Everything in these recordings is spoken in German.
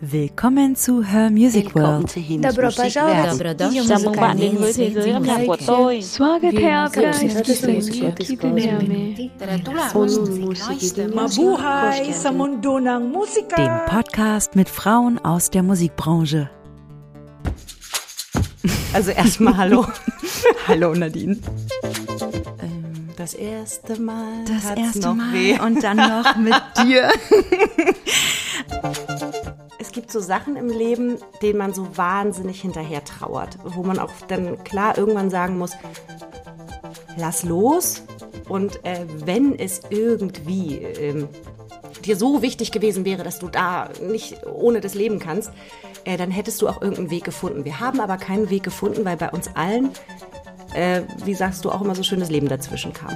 Willkommen zu Her Music World. Добро пожаловать. Добро дошли Chào mừng bạn đến với thế giới âm nhạc của tôi. Mabuhay sa mundo ng musika. Dem Podcast mit Frauen aus der Musikbranche. Also erstmal Hallo. Hallo Nadine. Das erste Mal. Das hat's erste noch Mal Weh. und dann noch mit dir. So Sachen im Leben, denen man so wahnsinnig hinterher trauert, wo man auch dann klar irgendwann sagen muss, lass los. Und äh, wenn es irgendwie ähm, dir so wichtig gewesen wäre, dass du da nicht ohne das leben kannst, äh, dann hättest du auch irgendeinen Weg gefunden. Wir haben aber keinen Weg gefunden, weil bei uns allen, äh, wie sagst du auch immer so schönes Leben dazwischen kam.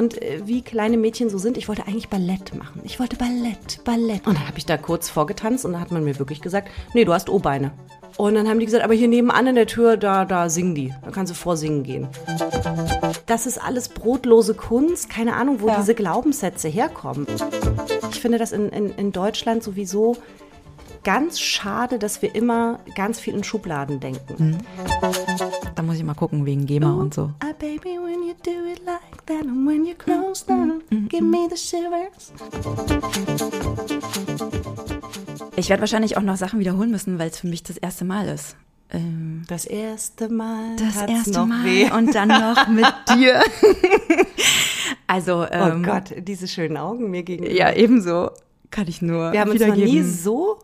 Und äh, wie kleine Mädchen so sind, ich wollte eigentlich Ballett machen. Ich wollte Ballett, Ballett. Und dann habe ich da kurz vorgetanzt und dann hat man mir wirklich gesagt, nee, du hast O-Beine. Und dann haben die gesagt, aber hier nebenan in der Tür, da, da singen die. Da kannst du vorsingen gehen. Das ist alles brotlose Kunst. Keine Ahnung, wo diese Glaubenssätze herkommen. Ich finde das in, in, in Deutschland sowieso ganz schade, dass wir immer ganz viel in Schubladen denken. Da muss ich mal gucken wegen GEMA und so. Ah, baby, when you do it like that and when you close down, give me the shivers. Ich werde wahrscheinlich auch noch Sachen wiederholen müssen, weil es für mich das erste Mal ist. Ähm, Das erste Mal. das erste Mal Weh. und dann noch mit dir. also, Oh ähm, Gott, diese schönen Augen mir gegenüber. ja, ebenso kann ich nur Wir haben uns noch nie so,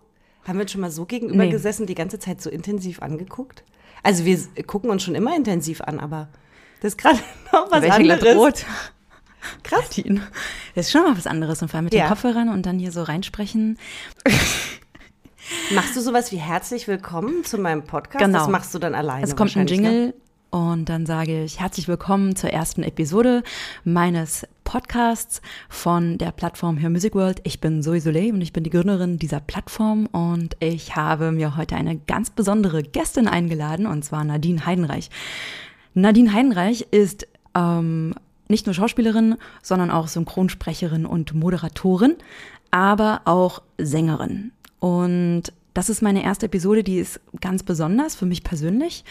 haben wir uns schon mal so gegenüber Nee. gesessen, die ganze Zeit so intensiv angeguckt? Also wir gucken uns schon immer intensiv an, aber das ist gerade noch was Welche anderes. rot. Krass. Nadine. Das ist schon mal was anderes. Und vor allem mit Ja. den Kopfhörern und dann hier so reinsprechen. Machst du sowas wie herzlich willkommen zu meinem Podcast? Genau. Das machst du dann alleine Es kommt ein wahrscheinlich, ne? Und dann sage ich herzlich willkommen zur ersten Episode meines Podcasts von der Plattform Her Music World. Ich bin Zoe Soleil und ich bin die Gründerin dieser Plattform und ich habe mir heute eine ganz besondere Gästin eingeladen und zwar Nadine Heidenreich. Nadine Heidenreich ist ähm, nicht nur Schauspielerin, sondern auch Synchronsprecherin und Moderatorin, aber auch Sängerin. Und das ist meine erste Episode, die ist ganz besonders für mich persönlich.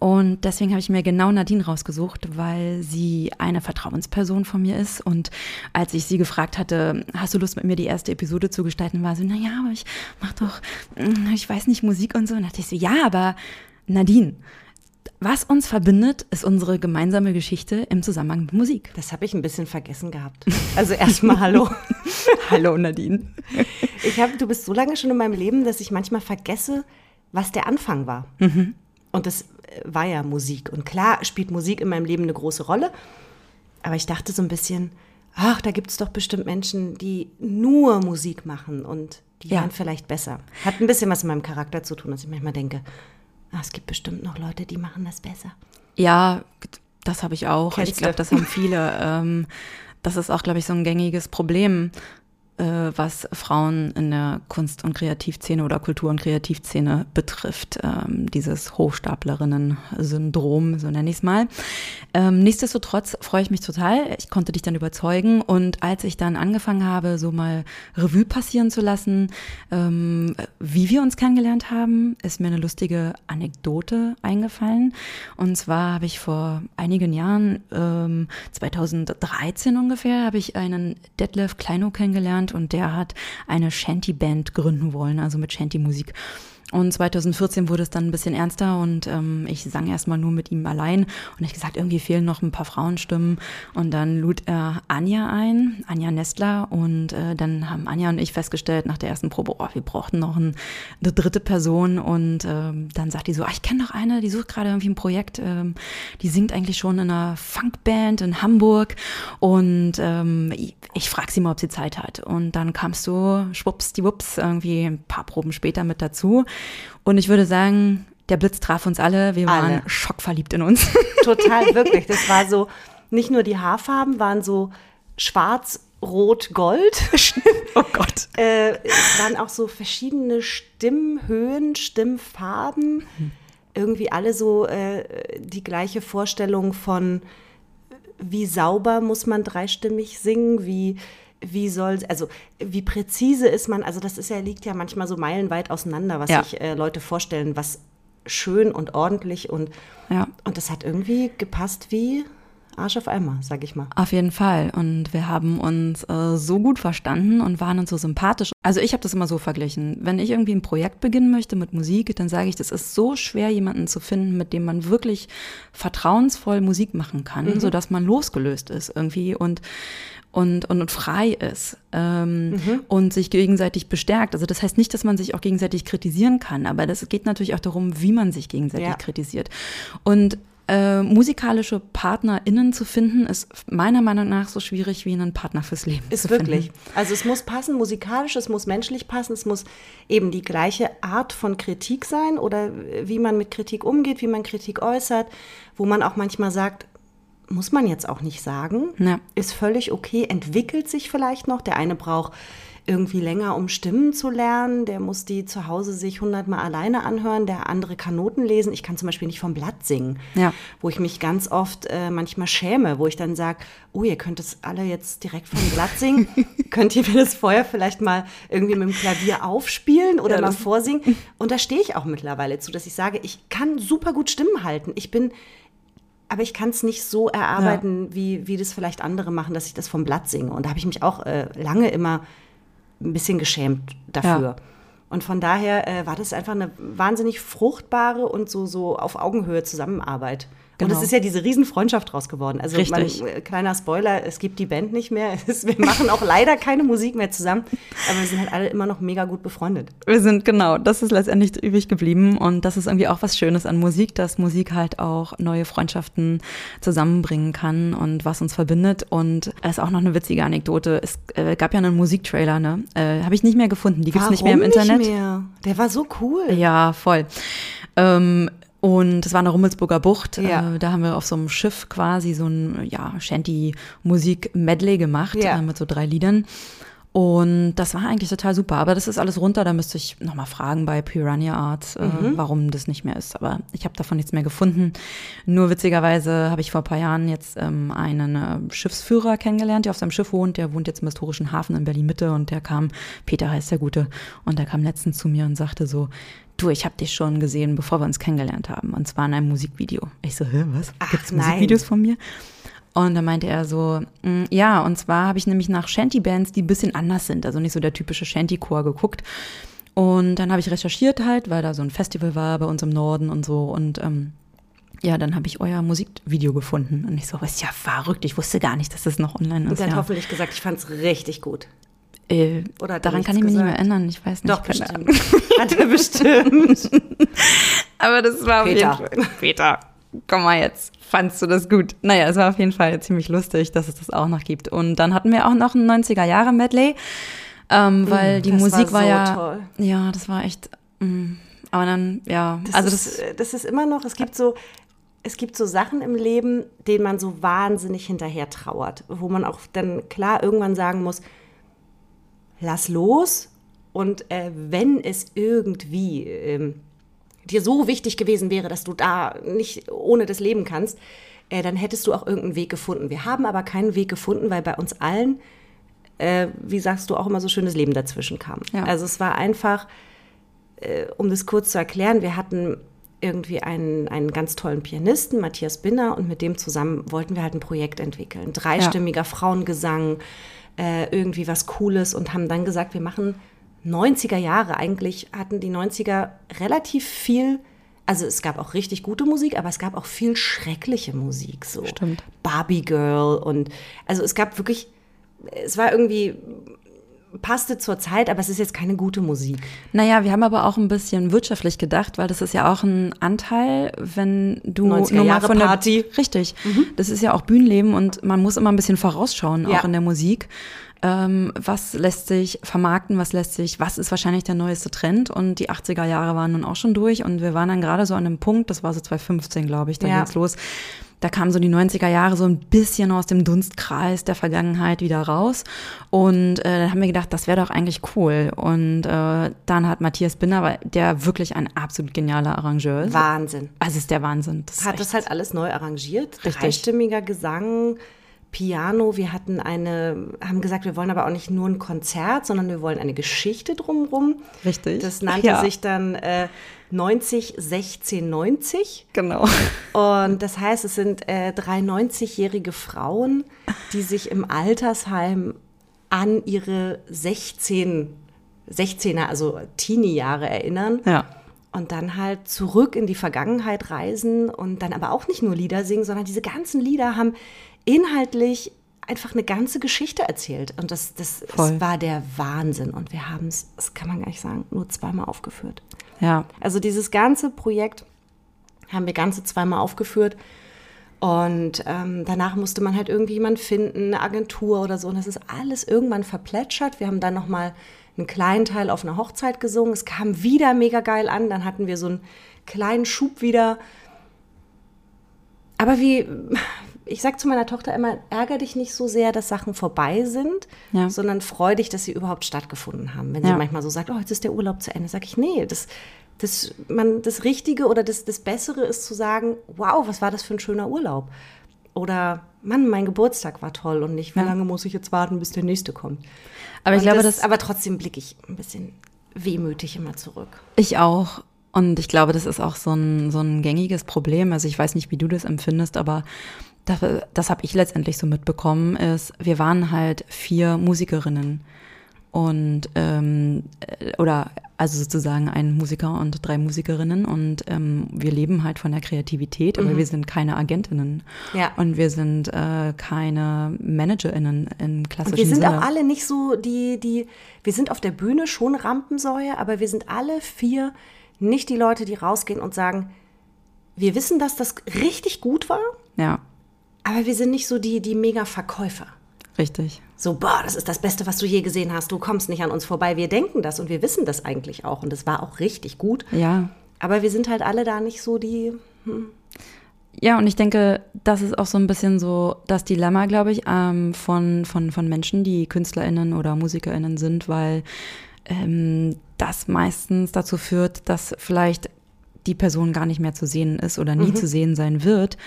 Und deswegen habe ich mir genau Nadine rausgesucht, weil sie eine Vertrauensperson von mir ist. Und als ich sie gefragt hatte, hast du Lust mit mir die erste Episode zu gestalten, war sie, na ja, aber ich mach doch, mm, ich weiß nicht, Musik und so. Und da dachte ich so, ja, aber Nadine, was uns verbindet, ist unsere gemeinsame Geschichte im Zusammenhang mit Musik. Das habe ich ein bisschen vergessen gehabt. Also erstmal Hallo. Hallo Nadine. Ich hab, du bist so lange schon in meinem Leben, dass ich manchmal vergesse, was der Anfang war. Und das äh, war ja Musik. Und klar spielt Musik in meinem Leben eine große Rolle. Aber ich dachte so ein bisschen, ach, da gibt es doch bestimmt Menschen, die nur Musik machen und die Ja. wären vielleicht besser. Hat ein bisschen was mit meinem Charakter zu tun, dass ich manchmal denke, ah, es gibt bestimmt noch Leute, die machen das besser. Ja, das habe ich auch. Kennst ich glaube, das haben viele. ähm, das ist auch, glaube ich, so ein gängiges Problem, was Frauen in der Kunst- und Kreativszene oder Kultur- und Kreativszene betrifft. Ähm, dieses Hochstaplerinnen-Syndrom, so nenne ich es mal. Ähm, nichtsdestotrotz freue ich mich total. Ich konnte dich dann überzeugen. Und als ich dann angefangen habe, so mal Revue passieren zu lassen, ähm, wie wir uns kennengelernt haben, ist mir eine lustige Anekdote eingefallen. Und zwar habe ich vor einigen Jahren, ähm, 2013 ungefähr, habe ich einen Detlef Kleinow kennengelernt und der hat eine Shanty-Band gründen wollen, also mit Shanty-Musik. Und 2014 wurde es dann ein bisschen ernster und ähm, ich sang erstmal nur mit ihm allein und ich gesagt, irgendwie fehlen noch ein paar Frauenstimmen. Und dann lud er Anja ein, Anja Nestler. Und äh, dann haben Anja und ich festgestellt nach der ersten Probe, oh, wir brauchten noch ein, eine dritte Person. Und ähm, dann sagt die so, ah, ich kenne doch eine, die sucht gerade irgendwie ein Projekt, ähm, die singt eigentlich schon in einer Funkband in Hamburg. Und ähm, ich, ich frage sie mal, ob sie Zeit hat. Und dann kamst du schwuppsdiwupps irgendwie ein paar Proben später mit dazu. Und ich würde sagen, der Blitz traf uns alle. Wir waren Alle. schockverliebt in uns. Total, wirklich. Das war so, nicht nur die Haarfarben waren so schwarz, rot, gold. oh Gott. Äh, es waren auch so verschiedene Stimmhöhen, Stimmfarben. Irgendwie alle so äh, die gleiche Vorstellung von, wie sauber muss man dreistimmig singen, wie wie soll, also wie präzise ist man, also das ist ja, liegt ja manchmal so meilenweit auseinander, was Ja. sich äh, Leute vorstellen, was schön und ordentlich und, Ja. und das hat irgendwie gepasst wie Arsch auf Eimer, sag ich mal. Auf jeden Fall. Und wir haben uns äh, so gut verstanden und waren uns so sympathisch. Also ich habe das immer so verglichen. Wenn ich irgendwie ein Projekt beginnen möchte mit Musik, dann sage ich, das ist so schwer, jemanden zu finden, mit dem man wirklich vertrauensvoll Musik machen kann, sodass man losgelöst ist irgendwie und und, und, und frei ist ähm, und sich gegenseitig bestärkt. Also das heißt nicht, dass man sich auch gegenseitig kritisieren kann, aber das geht natürlich auch darum, wie man sich gegenseitig Ja. kritisiert. Und äh, musikalische PartnerInnen zu finden, ist meiner Meinung nach so schwierig wie einen Partner fürs Leben. Ist wirklich. Finden. Also es muss passen, musikalisch, es muss menschlich passen, es muss eben die gleiche Art von Kritik sein oder wie man mit Kritik umgeht, wie man Kritik äußert, wo man auch manchmal sagt, muss man jetzt auch nicht sagen, Ja. ist völlig okay, entwickelt sich vielleicht noch. Der eine braucht irgendwie länger, um Stimmen zu lernen, der muss die zu Hause sich hundertmal alleine anhören, der andere kann Noten lesen. Ich kann zum Beispiel nicht vom Blatt singen, Ja. wo ich mich ganz oft äh, manchmal schäme, wo ich dann sage, oh, ihr könnt es alle jetzt direkt vom Blatt singen. könnt ihr mir das vorher vielleicht mal irgendwie mit dem Klavier aufspielen oder Ja, mal das- vorsingen? Und da stehe ich auch mittlerweile zu, dass ich sage, ich kann super gut Stimmen halten. Ich bin aber ich kann es nicht so erarbeiten, wie, wie das vielleicht andere machen, dass ich das vom Blatt singe. Und da habe ich mich auch äh, lange immer ein bisschen geschämt dafür. Ja. Und von daher äh, war das einfach eine wahnsinnig fruchtbare und so, so auf Augenhöhe Zusammenarbeit. Und Genau. es ist ja diese Riesenfreundschaft draus geworden. Also Richtig. Man, äh, kleiner Spoiler, es gibt die Band nicht mehr. Wir machen auch leider keine Musik mehr zusammen. Aber wir sind halt alle immer noch mega gut befreundet. Wir sind genau, das ist letztendlich übrig geblieben und das ist irgendwie auch was Schönes an Musik, dass Musik halt auch neue Freundschaften zusammenbringen kann und was uns verbindet. Und es ist auch noch eine witzige Anekdote. Es äh, gab ja einen Musiktrailer, ne? Äh, Habe ich nicht mehr gefunden. Die gibt's nicht mehr im Warum Internet. Nicht mehr? Der war so cool. Ja, voll. Ähm, und es war eine Rummelsburger Bucht. Ja. Äh, da haben wir auf so einem Schiff quasi so ein ja, Shanty-Musik-Medley gemacht Ja. äh, mit so drei Liedern. Und das war eigentlich total super. Aber das ist alles runter. Da müsste ich nochmal fragen bei Piranha Art, äh, Mhm. warum das nicht mehr ist. Aber ich habe davon nichts mehr gefunden. Nur witzigerweise habe ich vor ein paar Jahren jetzt ähm, einen äh, Schiffsführer kennengelernt, der auf seinem Schiff wohnt. Der wohnt jetzt im historischen Hafen in Berlin-Mitte und der kam, Peter heißt der Gute, und der kam letztens zu mir und sagte so, du, ich habe dich schon gesehen, bevor wir uns kennengelernt haben. Und zwar in einem Musikvideo. Ich so, hä, was? Ach, Gibt's nein. Musikvideos von mir? Und dann meinte er so, "Mm, ja, und zwar habe ich nämlich nach Shanty-Bands, die ein bisschen anders sind, also nicht so der typische Shanty-Chor geguckt. Und dann habe ich recherchiert halt, weil da so ein Festival war bei uns im Norden und so. Und ähm, ja, dann habe ich euer Musikvideo gefunden. Und ich so, ist ja verrückt, ich wusste gar nicht, dass das noch online Und ist. er hat Ja. hoffentlich gesagt, ich fand es richtig gut. Äh, Oder er daran kann ich mich nicht mehr gesagt? erinnern, ich weiß nicht. Doch, keine bestimmt. Ahnung. Hat er bestimmt. Aber das war auf Peter. jeden Fall. Peter, komm mal jetzt. Fandst du das gut? Naja, es war auf jeden Fall ziemlich lustig, dass es das auch noch gibt. Und dann hatten wir auch noch ein 90er-Jahre-Medley, ähm, weil die Mm, das Musik war war, so ja. toll. Ja, das war echt. Mm, aber dann, ja. Das also ist, das. äh, das ist immer noch, es gibt so, es gibt so Sachen im Leben, denen man so wahnsinnig hinterher trauert, wo man auch dann klar irgendwann sagen muss, lass los und äh, wenn es irgendwie ähm, dir so wichtig gewesen wäre, dass du da nicht ohne das leben kannst, äh, dann hättest du auch irgendeinen Weg gefunden. Wir haben aber keinen Weg gefunden, weil bei uns allen, äh, wie sagst du, auch immer so schönes Leben dazwischen kam. Ja. Also es war einfach, äh, um das kurz zu erklären, wir hatten irgendwie einen, einen ganz tollen Pianisten, Matthias Binner, und mit dem zusammen wollten wir halt ein Projekt entwickeln. Dreistimmiger Frauengesang, äh, irgendwie was Cooles und haben dann gesagt, wir machen 90er Jahre. Eigentlich hatten die 90er relativ viel, also es gab auch richtig gute Musik, aber es gab auch viel schreckliche Musik, so Stimmt. Barbie Girl und also es gab wirklich, es war irgendwie passte zur Zeit, aber es ist jetzt keine gute Musik. Naja, wir haben aber auch ein bisschen wirtschaftlich gedacht, weil das ist ja auch ein Anteil, wenn du 90er nur mal von der Party. Richtig. Das ist ja auch Bühnenleben und man muss immer ein bisschen vorausschauen, Ja. auch in der Musik. Ähm, was lässt sich vermarkten, was lässt sich, was ist wahrscheinlich der neueste Trend? Und die 80er Jahre waren nun auch schon durch und wir waren dann gerade so an einem Punkt, das war so 2015, glaube ich, da Ja. ging's los. Da kamen so die 90er Jahre so ein bisschen aus dem Dunstkreis der Vergangenheit wieder raus. Und äh, dann haben wir gedacht, das wäre doch eigentlich cool. Und äh, dann hat Matthias Binner, der wirklich ein absolut genialer Arrangeur ist. Wahnsinn. Also ist der Wahnsinn. Das Hat das halt alles neu arrangiert. Richtig. Dreistimmiger Gesang, Piano. Wir hatten eine, haben gesagt, wir wollen aber auch nicht nur ein Konzert, sondern wir wollen eine Geschichte drumherum. Richtig. Das nannte Ja. sich dann äh, 90, 16, 90. Genau. Und das heißt, es sind äh, drei 90-jährige Frauen, die sich im Altersheim an ihre 16, 16er, also Teenie-Jahre erinnern. Ja. Und dann halt zurück in die Vergangenheit reisen und dann aber auch nicht nur Lieder singen, sondern diese ganzen Lieder haben inhaltlich einfach eine ganze Geschichte erzählt. Und das, das, das war der Wahnsinn. Und wir haben es, das kann man gar nicht sagen, nur zweimal aufgeführt. Ja. Also dieses ganze Projekt haben wir ganze zweimal aufgeführt. Und ähm, danach musste man halt irgendjemand finden, eine Agentur oder so. Und das ist alles irgendwann verplätschert. Wir haben dann noch mal einen kleinen Teil auf einer Hochzeit gesungen. Es kam wieder mega geil an. Dann hatten wir so einen kleinen Schub wieder. Aber wie, ich sag zu meiner Tochter immer, ärger dich nicht so sehr, dass Sachen vorbei sind, Ja. sondern freu dich, dass sie überhaupt stattgefunden haben. Wenn sie Ja. manchmal so sagt, oh, jetzt ist der Urlaub zu Ende, sage ich, nee, das, das, man, das Richtige oder das, das Bessere ist zu sagen, wow, was war das für ein schöner Urlaub? Oder, Mann, mein Geburtstag war toll und nicht, wie Ja. lange muss ich jetzt warten, bis der nächste kommt. Aber ich Und glaube, das, das, aber trotzdem blicke ich ein bisschen wehmütig immer zurück. ich auch. Und ich glaube, das ist auch so ein, so ein gängiges Problem. Also ich weiß nicht, wie du das empfindest, aber das, das habe ich letztendlich so mitbekommen, ist, wir waren halt vier Musikerinnen. Und ähm, äh, oder also sozusagen ein Musiker und drei Musikerinnen. Und ähm, wir leben halt von der Kreativität, aber wir sind keine Agentinnen. Ja. und wir sind äh, keine ManagerInnen im klassischen Und wir sind Sinne. auch alle nicht so die, die, wir sind auf der Bühne schon Rampensäue, aber wir sind alle vier nicht die Leute, die rausgehen und sagen, wir wissen, dass das richtig gut war, ja, aber wir sind nicht so die, die Mega-Verkäufer. richtig. So, boah, das ist das Beste, was du je gesehen hast, du kommst nicht an uns vorbei. Wir denken das und wir wissen das eigentlich auch und es war auch richtig gut. Ja, Aber wir sind halt alle da nicht so die, Ja, und ich denke, das ist auch so ein bisschen so das Dilemma, glaube ich, ähm, von, von, von Menschen, die KünstlerInnen oder MusikerInnen sind, weil ähm, das meistens dazu führt, dass vielleicht die Person gar nicht mehr zu sehen ist oder Mhm. nie zu sehen sein wird,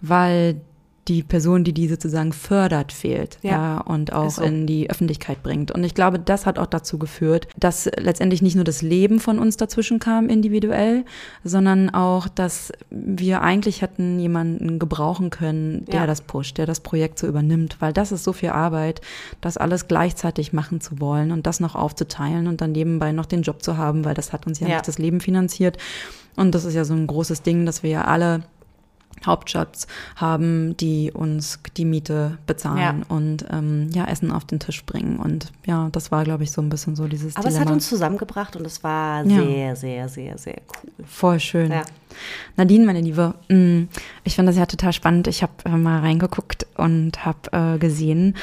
weil die Person, die die sozusagen fördert, fehlt Ja. ja, und auch so. in die Öffentlichkeit bringt. Und ich glaube, das hat auch dazu geführt, dass letztendlich nicht nur das Leben von uns dazwischen kam individuell, sondern auch, dass wir eigentlich hätten jemanden gebrauchen können, der Ja. das pusht, der das Projekt so übernimmt, weil das ist so viel Arbeit, das alles gleichzeitig machen zu wollen und das noch aufzuteilen und dann nebenbei noch den Job zu haben, weil das hat uns ja, Ja. nicht das Leben finanziert. Und das ist ja so ein großes Ding, dass wir ja alle Hauptjobs haben, die uns die Miete bezahlen und ähm, ja Essen auf den Tisch bringen und ja, das war glaube ich so ein bisschen so dieses aber es Dilemma. hat uns zusammengebracht und es war Ja. sehr, sehr, sehr, sehr cool. Voll schön. Ja. Nadine, meine Liebe, mh, ich finde das ja total spannend. Ich habe äh, mal reingeguckt und habe äh, gesehen,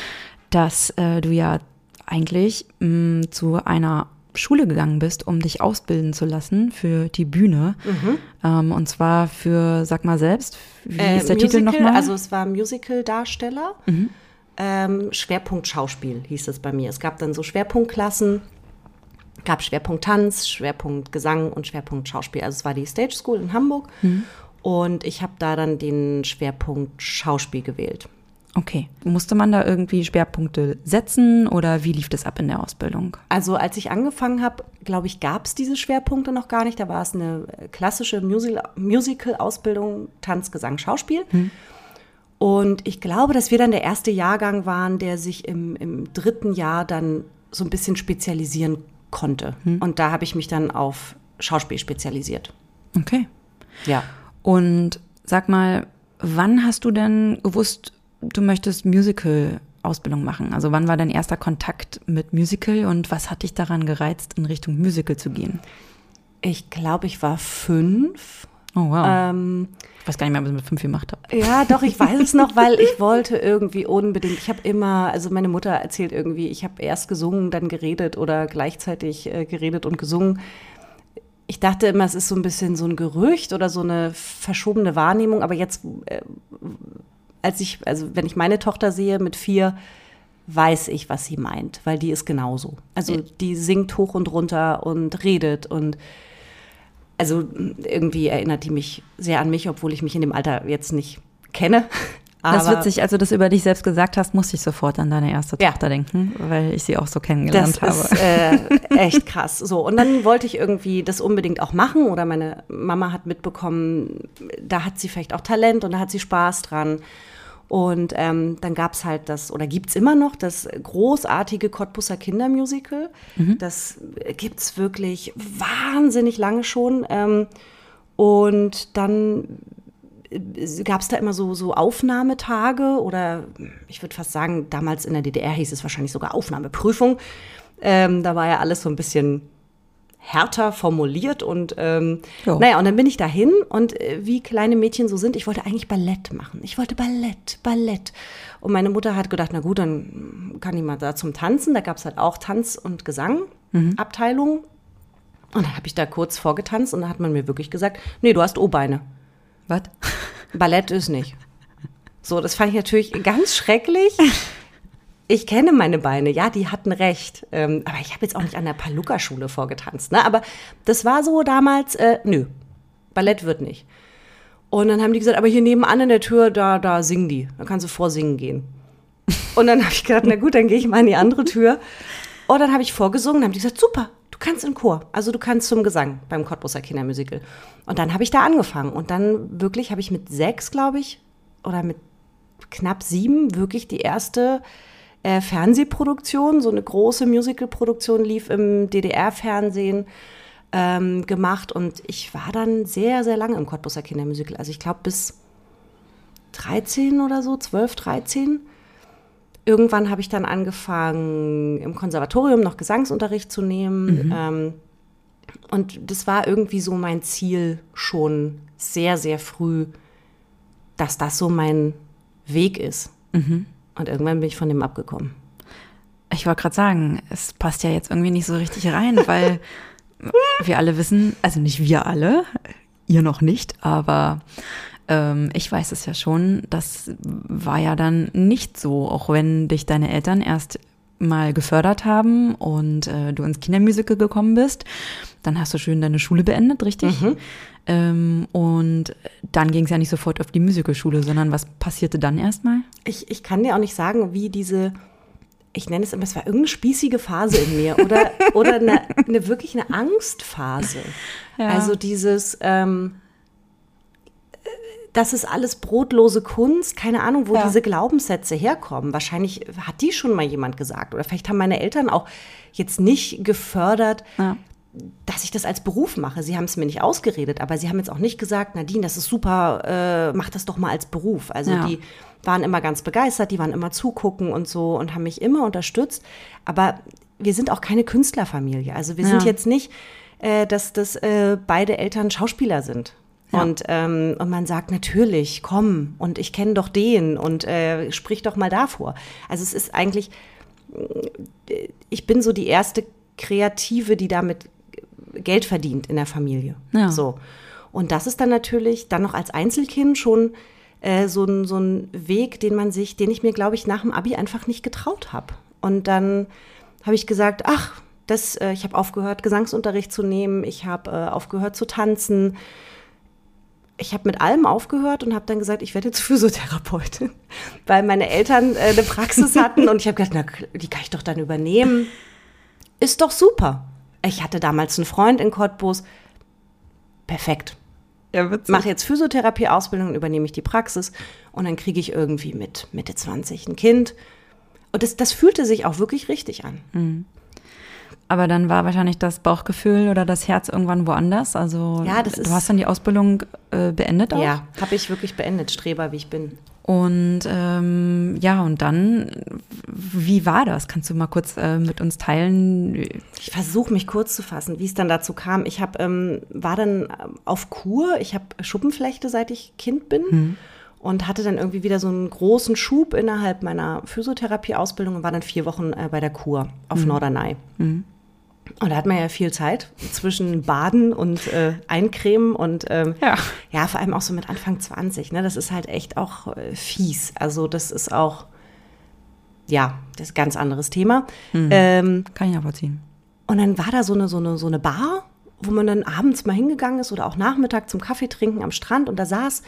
dass äh, du ja eigentlich mh, zu einer Schule gegangen bist, um dich ausbilden zu lassen für die Bühne. Mhm. Ähm, und zwar für, sag mal selbst, wie Äh, ist der Musical, Titel nochmal? Also es war Musical-Darsteller. Ähm, Schwerpunkt Schauspiel hieß es bei mir. Es gab dann so Schwerpunktklassen, gab Schwerpunkt Tanz, Schwerpunkt Gesang und Schwerpunkt Schauspiel. Also es war die Stage School in Hamburg. Und ich habe da dann den Schwerpunkt Schauspiel gewählt. Okay. Musste man da irgendwie Schwerpunkte setzen oder wie lief das ab in der Ausbildung? Also als ich angefangen habe, glaube ich, gab es diese Schwerpunkte noch gar nicht. Da war es eine klassische Musical- Musical-Ausbildung, Tanz, Gesang, Schauspiel. Und ich glaube, dass wir dann der erste Jahrgang waren, der sich im, im dritten Jahr dann so ein bisschen spezialisieren konnte. Und da habe ich mich dann auf Schauspiel spezialisiert. Okay. Ja. Und sag mal, wann hast du denn gewusst, du möchtest Musical-Ausbildung machen? Also wann war dein erster Kontakt mit Musical und was hat dich daran gereizt, in Richtung Musical zu gehen? Ich glaube, ich war fünf. Oh wow. Ähm, ich weiß gar nicht mehr, was ich mit fünf gemacht habe. Ja, doch, ich weiß es noch, weil ich wollte irgendwie unbedingt. Ich habe immer, also meine Mutter erzählt irgendwie, ich habe erst gesungen, dann geredet oder gleichzeitig äh, geredet und gesungen. Ich dachte immer, es ist so ein bisschen so ein Gerücht oder so eine verschobene Wahrnehmung, aber jetzt, äh, als ich, also wenn ich meine Tochter sehe mit vier, weiß ich, was sie meint, weil die ist genauso. Also die singt hoch und runter und redet und also irgendwie erinnert die mich sehr an mich, obwohl ich mich in dem Alter jetzt nicht kenne. Das ist Aber witzig, als du das über dich selbst gesagt hast, musste ich sofort an deine erste Ja. Tochter denken, weil ich sie auch so Das kennengelernt habe. ist äh, echt krass. So, und dann wollte ich irgendwie das unbedingt auch machen oder meine Mama hat mitbekommen, da hat sie vielleicht auch Talent und da hat sie Spaß dran. Und ähm, dann gab es halt das, oder gibt es immer noch, das großartige Cottbusser Kindermusical. Das gibt es wirklich wahnsinnig lange schon. Ähm, und dann gab es da immer so, so Aufnahmetage oder ich würde fast sagen, damals in der DDR hieß es wahrscheinlich sogar Aufnahmeprüfung. Ähm, da war ja alles so ein bisschen härter formuliert und ähm, Jo. naja, und dann bin ich dahin und äh, wie kleine Mädchen so sind, ich wollte eigentlich Ballett machen. Ich wollte Ballett, Ballett. Und meine Mutter hat gedacht, na gut, dann kann ich mal da zum Tanzen. Da gab es halt auch Tanz- und Gesang-Abteilungen. Und dann habe ich da kurz vorgetanzt und da hat man mir wirklich gesagt, nee, du hast O-Beine. Was? Ballett ist nicht. So, das fand ich natürlich ganz schrecklich. Ich kenne meine Beine, ja, die hatten recht. Ähm, aber ich habe jetzt auch nicht an der Paluca-Schule vorgetanzt. Ne? Aber das war so damals, äh, nö, Ballett wird nicht. Und dann haben die gesagt, aber hier nebenan in der Tür, da, da singen die. Da kannst du vorsingen gehen. Und dann habe ich gedacht, na gut, dann gehe ich mal in die andere Tür. Und dann habe ich vorgesungen, dann haben die gesagt, super, du kannst in Chor. Also du kannst zum Gesang beim Cottbusser Kindermusical. Und dann habe ich da angefangen. Und dann wirklich habe ich mit sechs, glaube ich, oder mit knapp sieben wirklich die erste äh, Fernsehproduktion, so eine große Musicalproduktion lief im DDR-Fernsehen ähm, gemacht. Und ich war dann sehr, sehr lange im Cottbusser Kindermusical. Also ich glaube bis 13 oder so, 12, 13. Irgendwann habe ich dann angefangen, im Konservatorium noch Gesangsunterricht zu nehmen. Ähm, und das war irgendwie so mein Ziel schon sehr, sehr früh, dass das so mein Weg ist. Und irgendwann bin ich von dem abgekommen. Ich wollte gerade sagen, es passt ja jetzt irgendwie nicht so richtig rein, weil wir alle wissen, also nicht wir alle, ihr noch nicht, aber ähm, ich weiß es ja schon, das war ja dann nicht so, auch wenn dich deine Eltern erst mal gefördert haben und äh, du ins Kindermusical gekommen bist, dann hast du schön deine Schule beendet, richtig? Ähm, und dann ging es ja nicht sofort auf die Musicalschule, sondern was passierte dann erstmal? Ich, ich kann dir auch nicht sagen, wie diese, ich nenne es immer, es war irgendeine spießige Phase in mir oder, oder eine, eine wirklich eine Angstphase. Ja. Also dieses, ähm, äh, das ist alles brotlose Kunst, keine Ahnung, wo Ja. diese Glaubenssätze herkommen. Wahrscheinlich hat die schon mal jemand gesagt oder vielleicht haben meine Eltern auch jetzt nicht gefördert, Ja. dass ich das als Beruf mache. Sie haben es mir nicht ausgeredet, aber sie haben jetzt auch nicht gesagt, Nadine, das ist super, äh, mach das doch mal als Beruf. Also Ja. die waren immer ganz begeistert, die waren immer zugucken und so und haben mich immer unterstützt. Aber wir sind auch keine Künstlerfamilie. Also wir sind jetzt nicht, äh, dass, dass äh, beide Eltern Schauspieler sind. Ja. Und, ähm, und man sagt natürlich, komm, und ich kenne doch den und äh, sprich doch mal davor. Also es ist eigentlich, äh, ich bin so die erste Kreative, die damit Geld verdient in der Familie. Ja. So. Und das ist dann natürlich dann noch als Einzelkind schon äh, so, ein, so ein Weg, den man sich, den ich mir, glaube ich, nach dem Abi einfach nicht getraut habe. Und dann habe ich gesagt, ach, das, äh, ich habe aufgehört, Gesangsunterricht zu nehmen, ich habe äh, aufgehört zu tanzen. Ich habe mit allem aufgehört und habe dann gesagt, ich werde jetzt Physiotherapeutin, weil meine Eltern äh, eine Praxis hatten und ich habe gedacht, na, die kann ich doch dann übernehmen. Ist doch super. Ich hatte damals einen Freund in Cottbus. Perfekt. Ja, witzig. Mache jetzt Physiotherapie-Ausbildung, übernehme ich die Praxis und dann kriege ich irgendwie mit Mitte 20 ein Kind. Und das, das fühlte sich auch wirklich richtig an. Aber dann war wahrscheinlich das Bauchgefühl oder das Herz irgendwann woanders. Also Ja, das du ist- hast dann die Ausbildung äh, beendet auch. Ja, habe ich wirklich beendet, Streber, wie ich bin. Und ähm, ja, und dann, wie war das? Kannst du mal kurz äh, mit uns teilen? Ich versuche mich kurz zu fassen, wie es dann dazu kam. Ich hab, ähm, war dann ähm, auf Kur, ich habe Schuppenflechte, seit ich Kind bin. Und hatte dann irgendwie wieder so einen großen Schub innerhalb meiner Physiotherapie-Ausbildung und war dann vier Wochen äh, bei der Kur auf Norderney. Und da hat man ja viel Zeit zwischen Baden und äh, Eincremen und ähm, Ja. ja, vor allem auch so mit Anfang 20. Ne? Das ist halt echt auch äh, fies. Also das ist auch, ja, das ist ein ganz anderes Thema. Ähm, Kann ich nachvollziehen. und dann war da so eine, so eine, so eine Bar, wo man dann abends mal hingegangen ist oder auch Nachmittag zum Kaffee trinken am Strand und da saß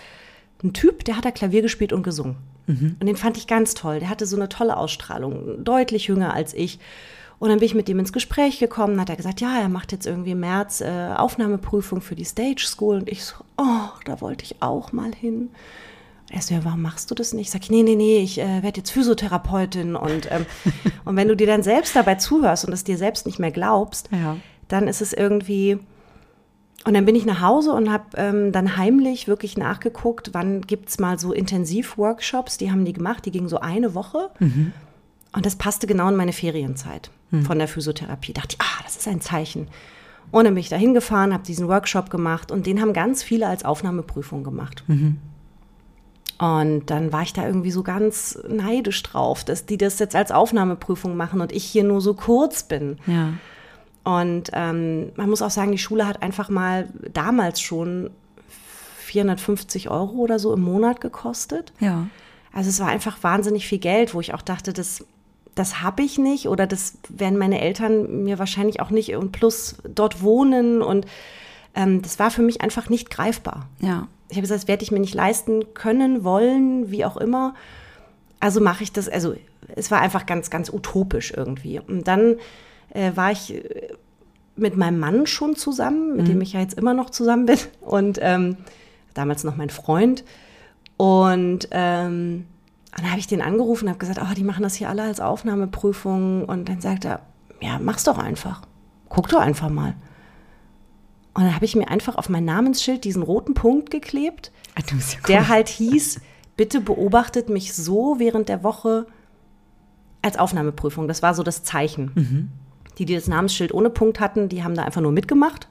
ein Typ, der hat da Klavier gespielt und gesungen. Und den fand ich ganz toll. Der hatte so eine tolle Ausstrahlung, deutlich jünger als ich. Und dann bin ich mit dem ins Gespräch gekommen, hat er gesagt, ja, er macht jetzt irgendwie im März äh, Aufnahmeprüfung für die Stage School. Und ich so, oh, da wollte ich auch mal hin. Er so, ja, warum machst du das nicht? Sag ich, nee, nee, nee, ich äh, werde jetzt Physiotherapeutin. Und, ähm, und wenn du dir dann selbst dabei zuhörst und es dir selbst nicht mehr glaubst, Ja. dann ist es irgendwie. Und dann bin ich nach Hause und habe ähm, dann heimlich wirklich nachgeguckt, wann gibt's mal so Intensivworkshops, die haben die gemacht, die gingen so eine Woche. Und das passte genau in meine Ferienzeit von der Physiotherapie. Dachte ich, ah, das ist ein Zeichen. Und dann bin ich da hingefahren, habe diesen Workshop gemacht und den haben ganz viele als Aufnahmeprüfung gemacht. Und dann war ich da irgendwie so ganz neidisch drauf, dass die das jetzt als Aufnahmeprüfung machen und ich hier nur so kurz bin. Ja. Und ähm, man muss auch sagen, die Schule hat einfach mal damals schon 450 Euro oder so im Monat gekostet. Ja. Also es war einfach wahnsinnig viel Geld, wo ich auch dachte, das, das habe ich nicht oder das werden meine Eltern mir wahrscheinlich auch nicht und plus dort wohnen und ähm, das war für mich einfach nicht greifbar. Ja. Ich habe gesagt, das werde ich mir nicht leisten können, wollen, wie auch immer. Also mache ich das, also es war einfach ganz, ganz utopisch irgendwie. Und dann äh, war ich äh, mit meinem Mann schon zusammen, mit dem ich ja jetzt immer noch zusammen bin und ähm, damals noch mein Freund. Und ähm, dann habe ich den angerufen und habe gesagt, oh, die machen das hier alle als Aufnahmeprüfung. Und dann sagt er, ja, mach's doch einfach. Guck doch einfach mal. Und dann habe ich mir einfach auf mein Namensschild diesen roten Punkt geklebt, bist ja cool. der halt hieß, bitte beobachtet mich so während der Woche als Aufnahmeprüfung. Das war so das Zeichen. Die, die das Namensschild ohne Punkt hatten, die haben da einfach nur mitgemacht.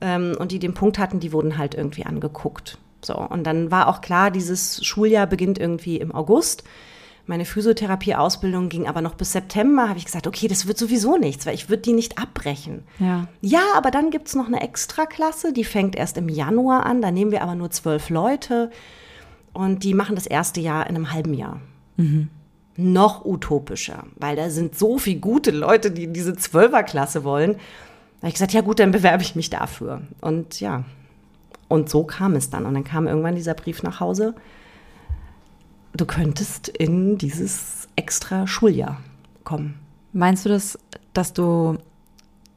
Ähm, und die den Punkt hatten, die wurden halt irgendwie angeguckt. So, und dann war auch klar, dieses Schuljahr beginnt irgendwie im August. Meine Physiotherapie-Ausbildung ging aber noch bis September. Habe ich gesagt, okay, das wird sowieso nichts, weil ich würde die nicht abbrechen. Ja. Ja, aber dann gibt es noch eine Extraklasse, die fängt erst im Januar an. Da nehmen wir aber nur zwölf Leute und die machen das erste Jahr in einem halben Jahr. Noch utopischer, weil da sind so viele gute Leute, die diese Zwölferklasse wollen. Da habe ich gesagt, ja gut, dann bewerbe ich mich dafür. Und ja, und so kam es dann. Und dann kam irgendwann dieser Brief nach Hause, du könntest in dieses extra Schuljahr kommen. Meinst du das, dass du,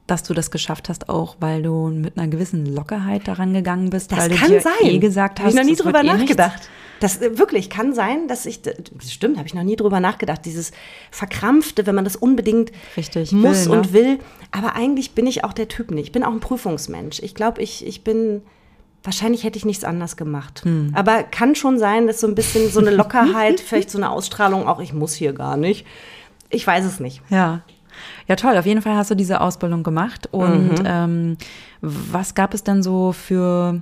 dass du das geschafft hast, auch weil du mit einer gewissen Lockerheit daran gegangen bist? Das weil du kann dir sein. eh gesagt hast, ich noch nie drüber eh nachgedacht. Das äh, wirklich kann sein, dass ich, stimmt, habe ich noch nie drüber nachgedacht. Dieses Verkrampfte, wenn man das unbedingt Richtig muss will, ne? und will. Aber eigentlich bin ich auch der Typ nicht. Ich bin auch ein Prüfungsmensch. Ich glaube, ich, ich bin, wahrscheinlich hätte ich nichts anders gemacht. Hm. Aber kann schon sein, dass so ein bisschen so eine Lockerheit, vielleicht so eine Ausstrahlung, auch ich muss hier gar nicht. Ich weiß es nicht. Ja. Ja, toll. Auf jeden Fall hast du diese Ausbildung gemacht. Und ähm, was gab es denn so für,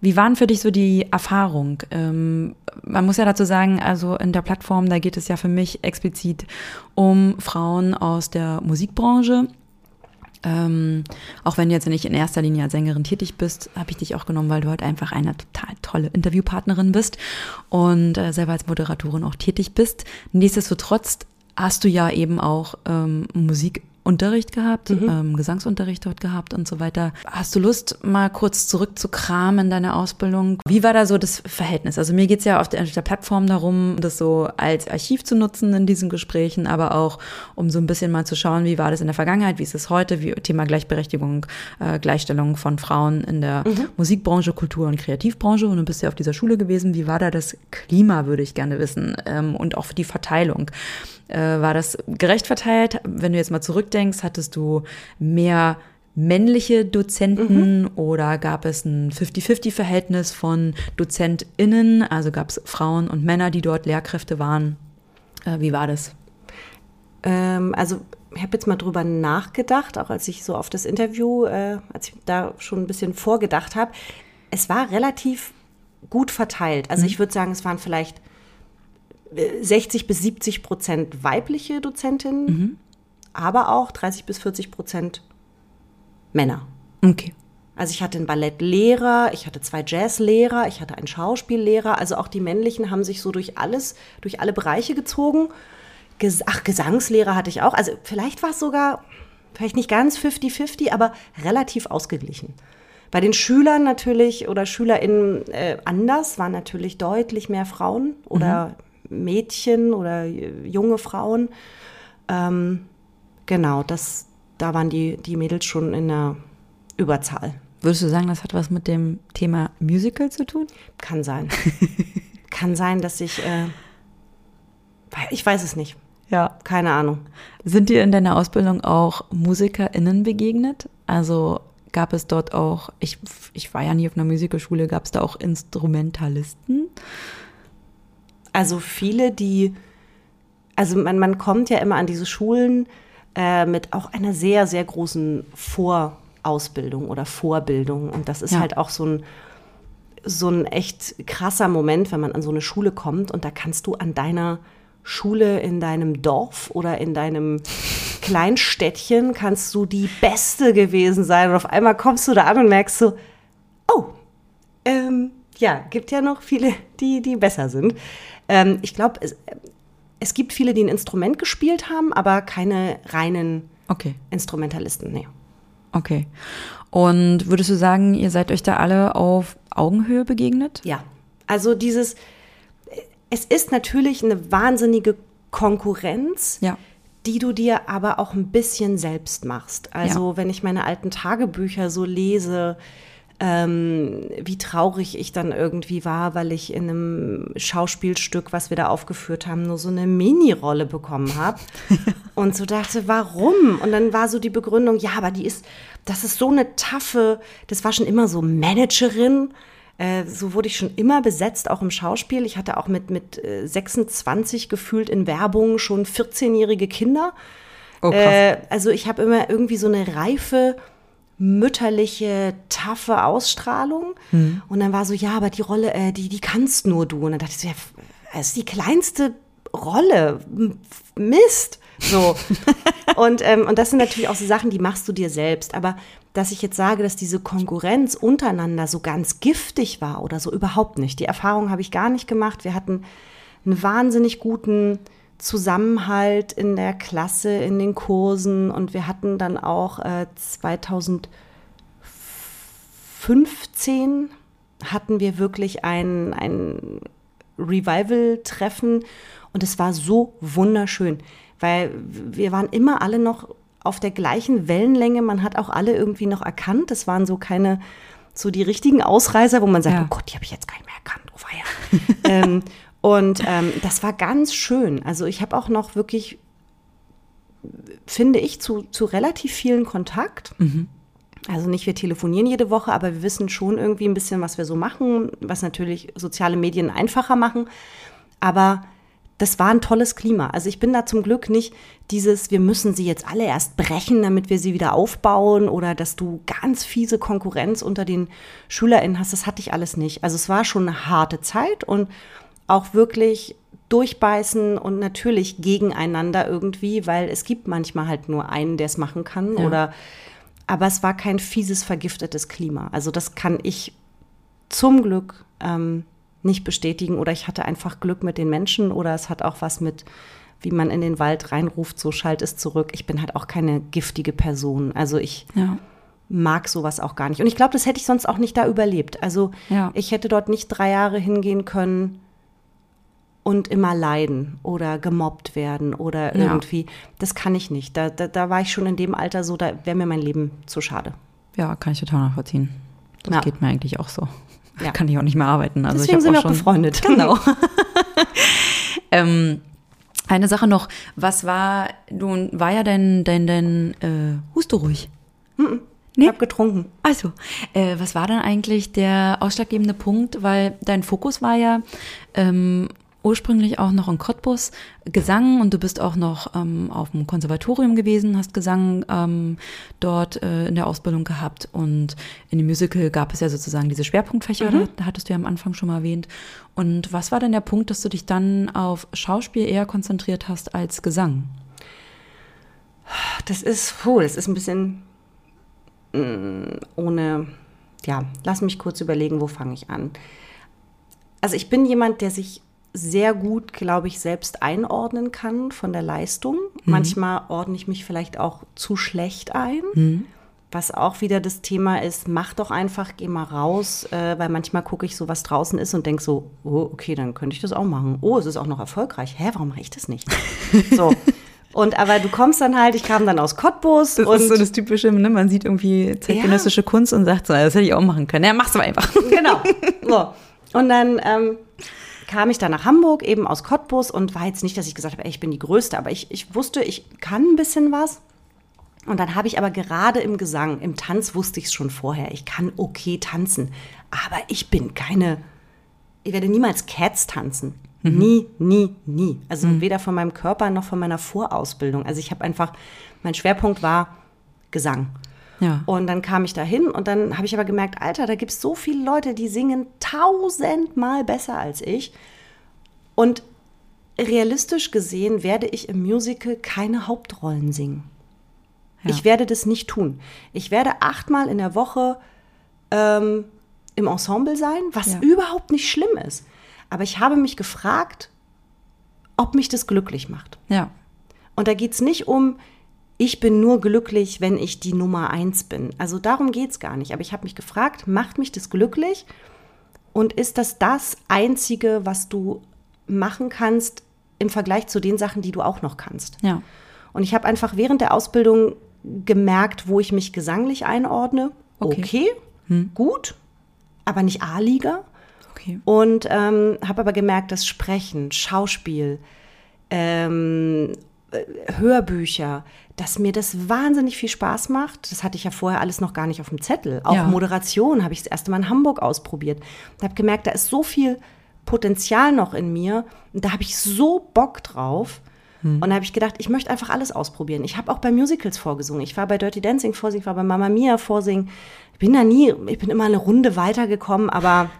wie waren für dich so die Erfahrung? Ähm, man muss ja dazu sagen, also in der Plattform, da geht es ja für mich explizit um Frauen aus der Musikbranche. Ähm, auch wenn du jetzt nicht in erster Linie als Sängerin tätig bist, habe ich dich auch genommen, weil du halt einfach eine total tolle Interviewpartnerin bist und äh, selber als Moderatorin auch tätig bist. Nichtsdestotrotz hast du ja eben auch ähm, Musikunterricht gehabt, ähm, Gesangsunterricht dort gehabt und so weiter. Hast du Lust, mal kurz zurückzukramen in deine Ausbildung? Wie war da so das Verhältnis? Also mir geht's ja auf der, auf der Plattform darum, das so als Archiv zu nutzen in diesen Gesprächen, aber auch um so ein bisschen mal zu schauen, wie war das in der Vergangenheit, wie ist es heute, wie Thema Gleichberechtigung, äh, Gleichstellung von Frauen in der Musikbranche, Kultur- und Kreativbranche. Und du bist ja auf dieser Schule gewesen. Wie war da das Klima, würde ich gerne wissen, ähm, und auch die Verteilung. Äh, war das gerecht verteilt? Wenn du jetzt mal zurückdenkst, hattest du mehr männliche Dozenten oder gab es ein 50-50-Verhältnis von DozentInnen? Also gab es Frauen und Männer, die dort Lehrkräfte waren? Äh, wie war das? Ähm, also ich habe jetzt mal drüber nachgedacht, auch als ich so auf das Interview, äh, als ich da schon ein bisschen vorgedacht habe. Es war relativ gut verteilt. Also ich würde sagen, es waren vielleicht 60 bis 70 Prozent weibliche Dozentinnen, aber auch 30 bis 40 Prozent Männer. Okay. Also ich hatte einen Ballettlehrer, ich hatte zwei Jazzlehrer, ich hatte einen Schauspiellehrer. Also auch die männlichen haben sich so durch alles, durch alle Bereiche gezogen. Ges Ach, Gesangslehrer hatte ich auch. Also vielleicht war es sogar, vielleicht nicht ganz 50-50, aber relativ ausgeglichen. Bei den Schülern natürlich oder SchülerInnen äh, anders, waren natürlich deutlich mehr Frauen oder Mädchen oder junge Frauen. Ähm, genau, das, da waren die, die Mädels schon in der Überzahl. Würdest du sagen, das hat was mit dem Thema Musical zu tun? Kann sein. Kann sein, dass ich, äh, ich weiß es nicht. Ja. Keine Ahnung. Sind dir in deiner Ausbildung auch MusikerInnen begegnet? Also gab es dort auch, ich, ich war ja nie auf einer Musikerschule, gab es da auch Instrumentalisten? Also viele, die, also man, man kommt ja immer an diese Schulen äh, mit auch einer sehr, sehr großen Vorausbildung oder Vorbildung. Und das ist Ja. halt auch so ein, so ein echt krasser Moment, wenn man an so eine Schule kommt und da kannst du an deiner Schule in deinem Dorf oder in deinem Kleinstädtchen kannst du die Beste gewesen sein und auf einmal kommst du da an und merkst so, oh, ähm, ja, gibt ja noch viele, die, die besser sind. Ähm, ich glaube, es, es gibt viele, die ein Instrument gespielt haben, aber keine reinen Okay, Instrumentalisten. Nee. okay. Und würdest du sagen, ihr seid euch da alle auf Augenhöhe begegnet? Ja, also dieses, es ist natürlich eine wahnsinnige Konkurrenz, Ja. die du dir aber auch ein bisschen selbst machst. Also wenn ich meine alten Tagebücher so lese, ähm, wie traurig ich dann irgendwie war, weil ich in einem Schauspielstück, was wir da aufgeführt haben, nur so eine Mini-Rolle bekommen habe. und so dachte, warum? Und dann war so die Begründung, ja, aber die ist, das ist so eine taffe, das war schon immer so Managerin. Äh, so wurde ich schon immer besetzt, auch im Schauspiel. Ich hatte auch mit, mit äh, 26 gefühlt in Werbung schon 14-jährige Kinder. Oh, Äh, also ich habe immer irgendwie so eine reife, mütterliche, taffe Ausstrahlung. Und dann war so, ja, aber die Rolle, äh, die, die kannst nur du. Und dann dachte ich so, ja, das ist die kleinste Rolle. Mist. So. und, ähm, und das sind natürlich auch so Sachen, die machst du dir selbst. Aber dass ich jetzt sage, dass diese Konkurrenz untereinander so ganz giftig war oder so, überhaupt nicht. Die Erfahrung habe ich gar nicht gemacht. Wir hatten einen wahnsinnig guten Zusammenhalt in der Klasse, in den Kursen und wir hatten dann auch äh, 2015 hatten wir wirklich ein, ein Revival-Treffen und es war so wunderschön, weil wir waren immer alle noch auf der gleichen Wellenlänge. Man hat auch alle irgendwie noch erkannt. Es waren so keine, so die richtigen Ausreißer, wo man sagt, Ja. oh Gott, die habe ich jetzt gar nicht mehr erkannt. Oh weia. ähm, und ähm, das war ganz schön. Also ich habe auch noch wirklich, finde ich, zu, zu relativ vielen Kontakt. Also nicht, wir telefonieren jede Woche, aber wir wissen schon irgendwie ein bisschen, was wir so machen, was natürlich soziale Medien einfacher machen. Aber das war ein tolles Klima. Also ich bin da zum Glück nicht dieses, wir müssen sie jetzt alle erst brechen, damit wir sie wieder aufbauen oder dass du ganz fiese Konkurrenz unter den SchülerInnen hast. Das hatte ich alles nicht. Also es war schon eine harte Zeit und auch wirklich durchbeißen und natürlich gegeneinander irgendwie, weil es gibt manchmal halt nur einen, der es machen kann Ja. oder aber es war kein fieses, vergiftetes Klima. Also das kann ich zum Glück ähm, nicht bestätigen oder ich hatte einfach Glück mit den Menschen oder es hat auch was mit, wie man in den Wald reinruft, so schalt es zurück. Ich bin halt auch keine giftige Person. Also ich Ja. mag sowas auch gar nicht. Und ich glaube, das hätte ich sonst auch nicht da überlebt. Also Ja. ich hätte dort nicht drei Jahre hingehen können und immer leiden oder gemobbt werden oder Ja. irgendwie. Das kann ich nicht. Da, da, da war ich schon in dem Alter so, da wäre mir mein Leben zu schade. Ja, kann ich total nachvollziehen. Das Ja. geht mir eigentlich auch so. Da Ja. kann ich auch nicht mehr arbeiten. Also Deswegen ich sind hab wir auch schon, befreundet. Genau. ähm, eine Sache noch, was war, du war ja dein, dein, dein, äh, hust du ruhig? Ich habe getrunken. Also, äh, was war denn eigentlich der ausschlaggebende Punkt? Weil dein Fokus war ja ähm, ursprünglich auch noch in Cottbus Gesang und du bist auch noch ähm, auf dem Konservatorium gewesen, hast Gesang ähm, dort äh, in der Ausbildung gehabt und in dem Musical gab es ja sozusagen diese Schwerpunktfächer, da, da hattest du ja am Anfang schon mal erwähnt. Und was war denn der Punkt, dass du dich dann auf Schauspiel eher konzentriert hast als Gesang? Das ist, puh, das ist ein bisschen mm, ohne, ja, lass mich kurz überlegen, wo fange ich an. Also ich bin jemand, der sich sehr gut, glaube ich, selbst einordnen kann von der Leistung. Manchmal ordne ich mich vielleicht auch zu schlecht ein. was auch wieder das Thema ist, mach doch einfach, geh mal raus, äh, weil manchmal gucke ich so, was draußen ist und denke so, oh, okay, dann könnte ich das auch machen. Oh, es ist auch noch erfolgreich. Hä, warum mache ich das nicht? so. Und aber du kommst dann halt, ich kam dann aus Cottbus. Das und ist so das Typische, ne? man sieht irgendwie zeitgenössische ja. Kunst und sagt so, das hätte ich auch machen können. Ja, mach's aber einfach. Genau. So. Und dann ähm, kam ich dann nach Hamburg, eben aus Cottbus und war jetzt nicht, dass ich gesagt habe, ey, ich bin die Größte, aber ich, ich wusste, ich kann ein bisschen was. Und dann habe ich aber gerade im Gesang, im Tanz wusste ich es schon vorher, ich kann okay tanzen, aber ich bin keine, ich werde niemals Cats tanzen. Mhm. Nie, nie, nie. Also mhm. weder von meinem Körper noch von meiner Vorausbildung. Also ich habe einfach, mein Schwerpunkt war Gesang. Ja. Und dann kam ich da hin und dann habe ich aber gemerkt, Alter, da gibt es so viele Leute, die singen tausendmal besser als ich. Und realistisch gesehen werde ich im Musical keine Hauptrollen singen. Ja. Ich werde das nicht tun. Ich werde achtmal in der Woche ähm, im Ensemble sein, was ja. überhaupt nicht schlimm ist. Aber ich habe mich gefragt, ob mich das glücklich macht. Ja. Und da geht es nicht um, ich bin nur glücklich, wenn ich die Nummer eins bin. Also darum geht es gar nicht. Aber ich habe mich gefragt, macht mich das glücklich? Und ist das das Einzige, was du machen kannst im Vergleich zu den Sachen, die du auch noch kannst? Ja. Und ich habe einfach während der Ausbildung gemerkt, wo ich mich gesanglich einordne. Okay, okay hm. gut, aber nicht A-Liga. Okay. Und ähm, habe aber gemerkt, dass Sprechen, Schauspiel, ähm, äh, Hörbücher, dass mir das wahnsinnig viel Spaß macht. Das hatte ich ja vorher alles noch gar nicht auf dem Zettel. Auch ja. Moderation habe ich das erste Mal in Hamburg ausprobiert. Und habe gemerkt, da ist so viel Potenzial noch in mir. Und da habe ich so Bock drauf. Hm. Und da habe ich gedacht, ich möchte einfach alles ausprobieren. Ich habe auch bei Musicals vorgesungen. Ich war bei Dirty Dancing vorsingen, ich war bei Mamma Mia vorsingen. Ich bin da nie, ich bin immer eine Runde weitergekommen, aber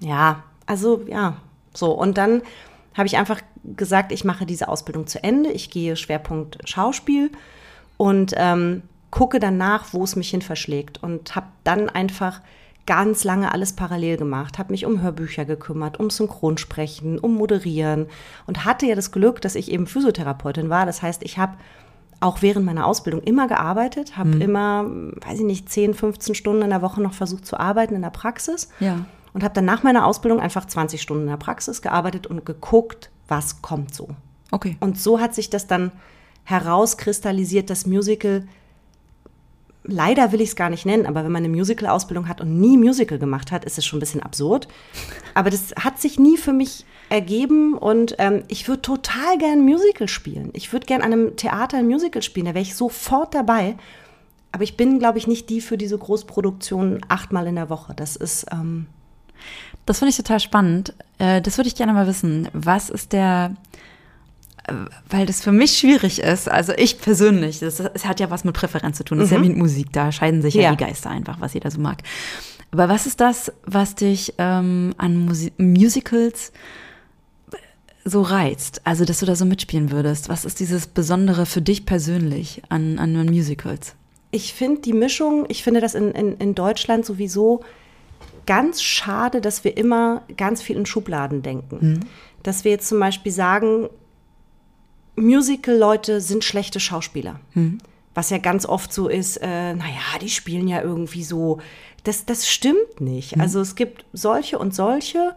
ja, also ja, so. Und dann habe ich einfach gesagt, ich mache diese Ausbildung zu Ende. Ich gehe Schwerpunkt Schauspiel und ähm, gucke danach, wo es mich hin verschlägt. Und habe dann einfach ganz lange alles parallel gemacht, habe mich um Hörbücher gekümmert, um Synchronsprechen, um Moderieren und hatte ja das Glück, dass ich eben Physiotherapeutin war. Das heißt, ich habe auch während meiner Ausbildung immer gearbeitet, habe mhm. immer, weiß ich nicht, 10, 15 Stunden in der Woche noch versucht zu arbeiten in der Praxis. Ja und habe dann nach meiner Ausbildung einfach 20 Stunden in der Praxis gearbeitet und geguckt, was kommt so. Okay. Und so hat sich das dann herauskristallisiert, das Musical. Leider will ich es gar nicht nennen, aber wenn man eine Musical-Ausbildung hat und nie Musical gemacht hat, ist es schon ein bisschen absurd. Aber das hat sich nie für mich ergeben und ähm, ich würde total gern Musical spielen. Ich würde gern an einem Theater ein Musical spielen, da wäre ich sofort dabei. Aber ich bin, glaube ich, nicht die für diese Großproduktion achtmal in der Woche. Das ist, ähm, das finde ich total spannend. Äh, das würde ich gerne mal wissen. Was ist der, äh, weil das für mich schwierig ist, also ich persönlich, das, es hat ja was mit Präferenz zu tun, das mhm. ist ja mhm. mit Musik, da scheiden sich ja. ja. die Geister einfach, was jeder so mag. Aber was ist das, was dich ähm, an Musi Musicals so reizt? Also, dass du da so mitspielen würdest. Was ist dieses Besondere für dich persönlich an, an Musicals? Ich finde die Mischung, ich finde das in, in, in Deutschland sowieso ganz schade, dass wir immer ganz viel in Schubladen denken. Mhm. Dass wir jetzt zum Beispiel sagen, Musical-Leute sind schlechte Schauspieler. Mhm. Was ja ganz oft so ist, äh, naja, die spielen ja irgendwie so. Das, das stimmt nicht. Mhm. Also es gibt solche und solche.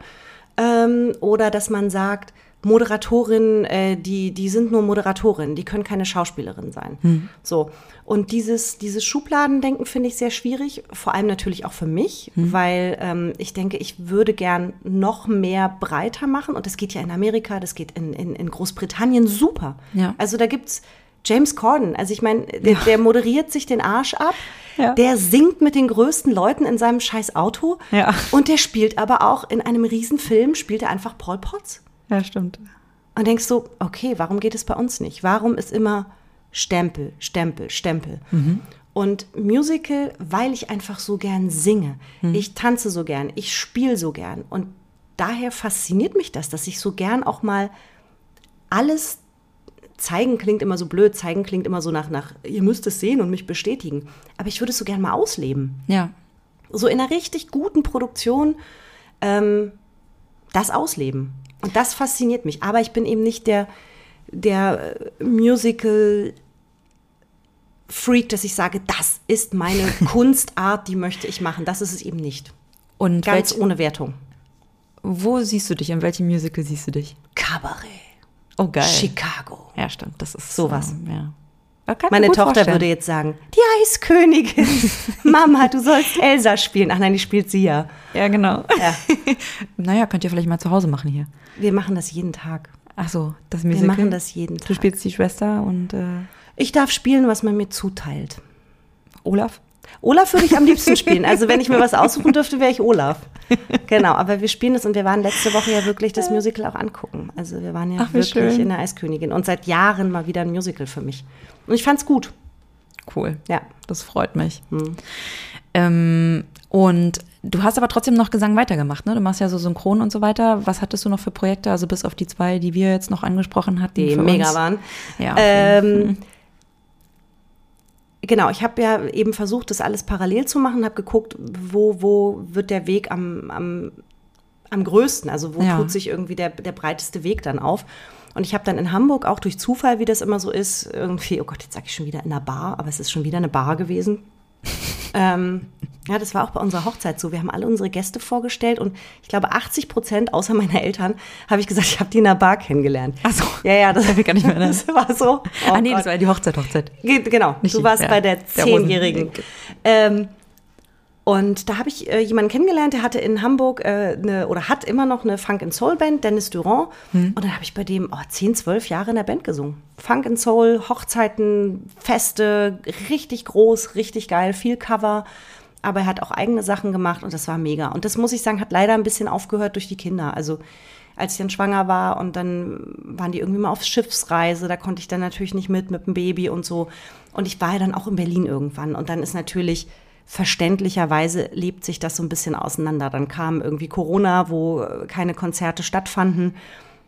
Ähm, oder dass man sagt, Moderatorinnen, äh, die, die sind nur Moderatorinnen, die können keine Schauspielerin sein. Hm. So. Und dieses, dieses Schubladendenken finde ich sehr schwierig, vor allem natürlich auch für mich, hm. weil ähm, ich denke, ich würde gern noch mehr breiter machen. Und das geht ja in Amerika, das geht in, in, in Großbritannien super. Ja. Also da gibt es James Corden, also ich meine, der, ja. der, moderiert sich den Arsch ab. Ja. Der singt mit den größten Leuten in seinem scheiß Auto. Ja. Und der spielt aber auch in einem Riesenfilm, spielt er einfach Paul Potts. Ja, stimmt. Und denkst so, okay, warum geht es bei uns nicht? Warum ist immer Stempel, Stempel, Stempel? Mhm. Und Musical, weil ich einfach so gern singe. Mhm. Ich tanze so gern, ich spiele so gern. Und daher fasziniert mich das, dass ich so gern auch mal alles zeigen klingt immer so blöd, zeigen klingt immer so nach, nach, ihr müsst es sehen und mich bestätigen. Aber ich würde es so gern mal ausleben. Ja. So in einer richtig guten Produktion ähm, das ausleben. Und das fasziniert mich. Aber ich bin eben nicht der, der äh, Musical Freak, dass ich sage, das ist meine Kunstart, die möchte ich machen. Das ist es eben nicht. Und Ganz welch, ohne Wertung. wo siehst du dich? In welchem Musical siehst du dich? Kabarett. Oh, geil. Chicago. Ja, stimmt. Das ist Sowas. ähm, ja. Meine Tochter vorstellen. würde jetzt sagen, die Eiskönigin. Mama, du sollst Elsa spielen. Ach nein, die spielt sie ja. Ja, genau. Ja. naja, könnt ihr vielleicht mal zu Hause machen hier. Wir machen das jeden Tag. Ach so, das Wir Musical. machen das jeden Tag. Du spielst die Schwester und äh, Ich darf spielen, was man mir zuteilt. Olaf? Olaf würde ich am liebsten spielen. Also wenn ich mir was aussuchen dürfte, wäre ich Olaf. Genau, aber wir spielen es und wir waren letzte Woche ja wirklich das Musical auch angucken. Also wir waren ja Ach, wirklich schön. in der Eiskönigin und seit Jahren mal wieder ein Musical für mich. Und ich fand's gut. Cool. Ja. Das freut mich. Ähm, und du hast aber trotzdem noch Gesang weitergemacht, ne? Du machst ja so Synchron und so weiter. Was hattest du noch für Projekte? Also bis auf die zwei, die wir jetzt noch angesprochen hatten. Die mega uns? waren. Ja. okay. Ähm, Genau, ich habe ja eben versucht, das alles parallel zu machen, habe geguckt, wo, wo wird der Weg am, am, am größten, also wo Ja. tut sich irgendwie der, der breiteste Weg dann auf. Und ich habe dann in Hamburg auch durch Zufall, wie das immer so ist, irgendwie, oh Gott, jetzt sage ich schon wieder in einer Bar, aber es ist schon wieder eine Bar gewesen. Ähm, ja, das war auch bei unserer Hochzeit so. Wir haben alle unsere Gäste vorgestellt und ich glaube 80 Prozent, außer meiner Eltern, habe ich gesagt, ich habe die in einer Bar kennengelernt. Ach so. Ja, ja, das Kann ich gar nicht mehr. Das war so. Oh ah, nee, Gott. das war ja die Hochzeit, Hochzeit. Ge- Genau, Nicht du warst ja, bei der der Zehnjährigen. Ähm, und da habe ich äh, jemanden kennengelernt, der hatte in Hamburg äh, eine, oder hat immer noch eine Funk and Soul Band, Dennis Durand. Hm. Und dann habe ich bei dem oh, 10, 12 Jahre in der Band gesungen. Funk and Soul, Hochzeiten, Feste, richtig groß, richtig geil, viel Cover. Aber er hat auch eigene Sachen gemacht und das war mega. Und das muss ich sagen, hat leider ein bisschen aufgehört durch die Kinder. Also als ich dann schwanger war und dann waren die irgendwie mal auf Schiffsreise, da konnte ich dann natürlich nicht mit, mit dem Baby und so. Und ich war ja dann auch in Berlin irgendwann. Und dann ist natürlich verständlicherweise lebt sich das so ein bisschen auseinander. Dann kam irgendwie Corona, wo äh, keine Konzerte stattfanden.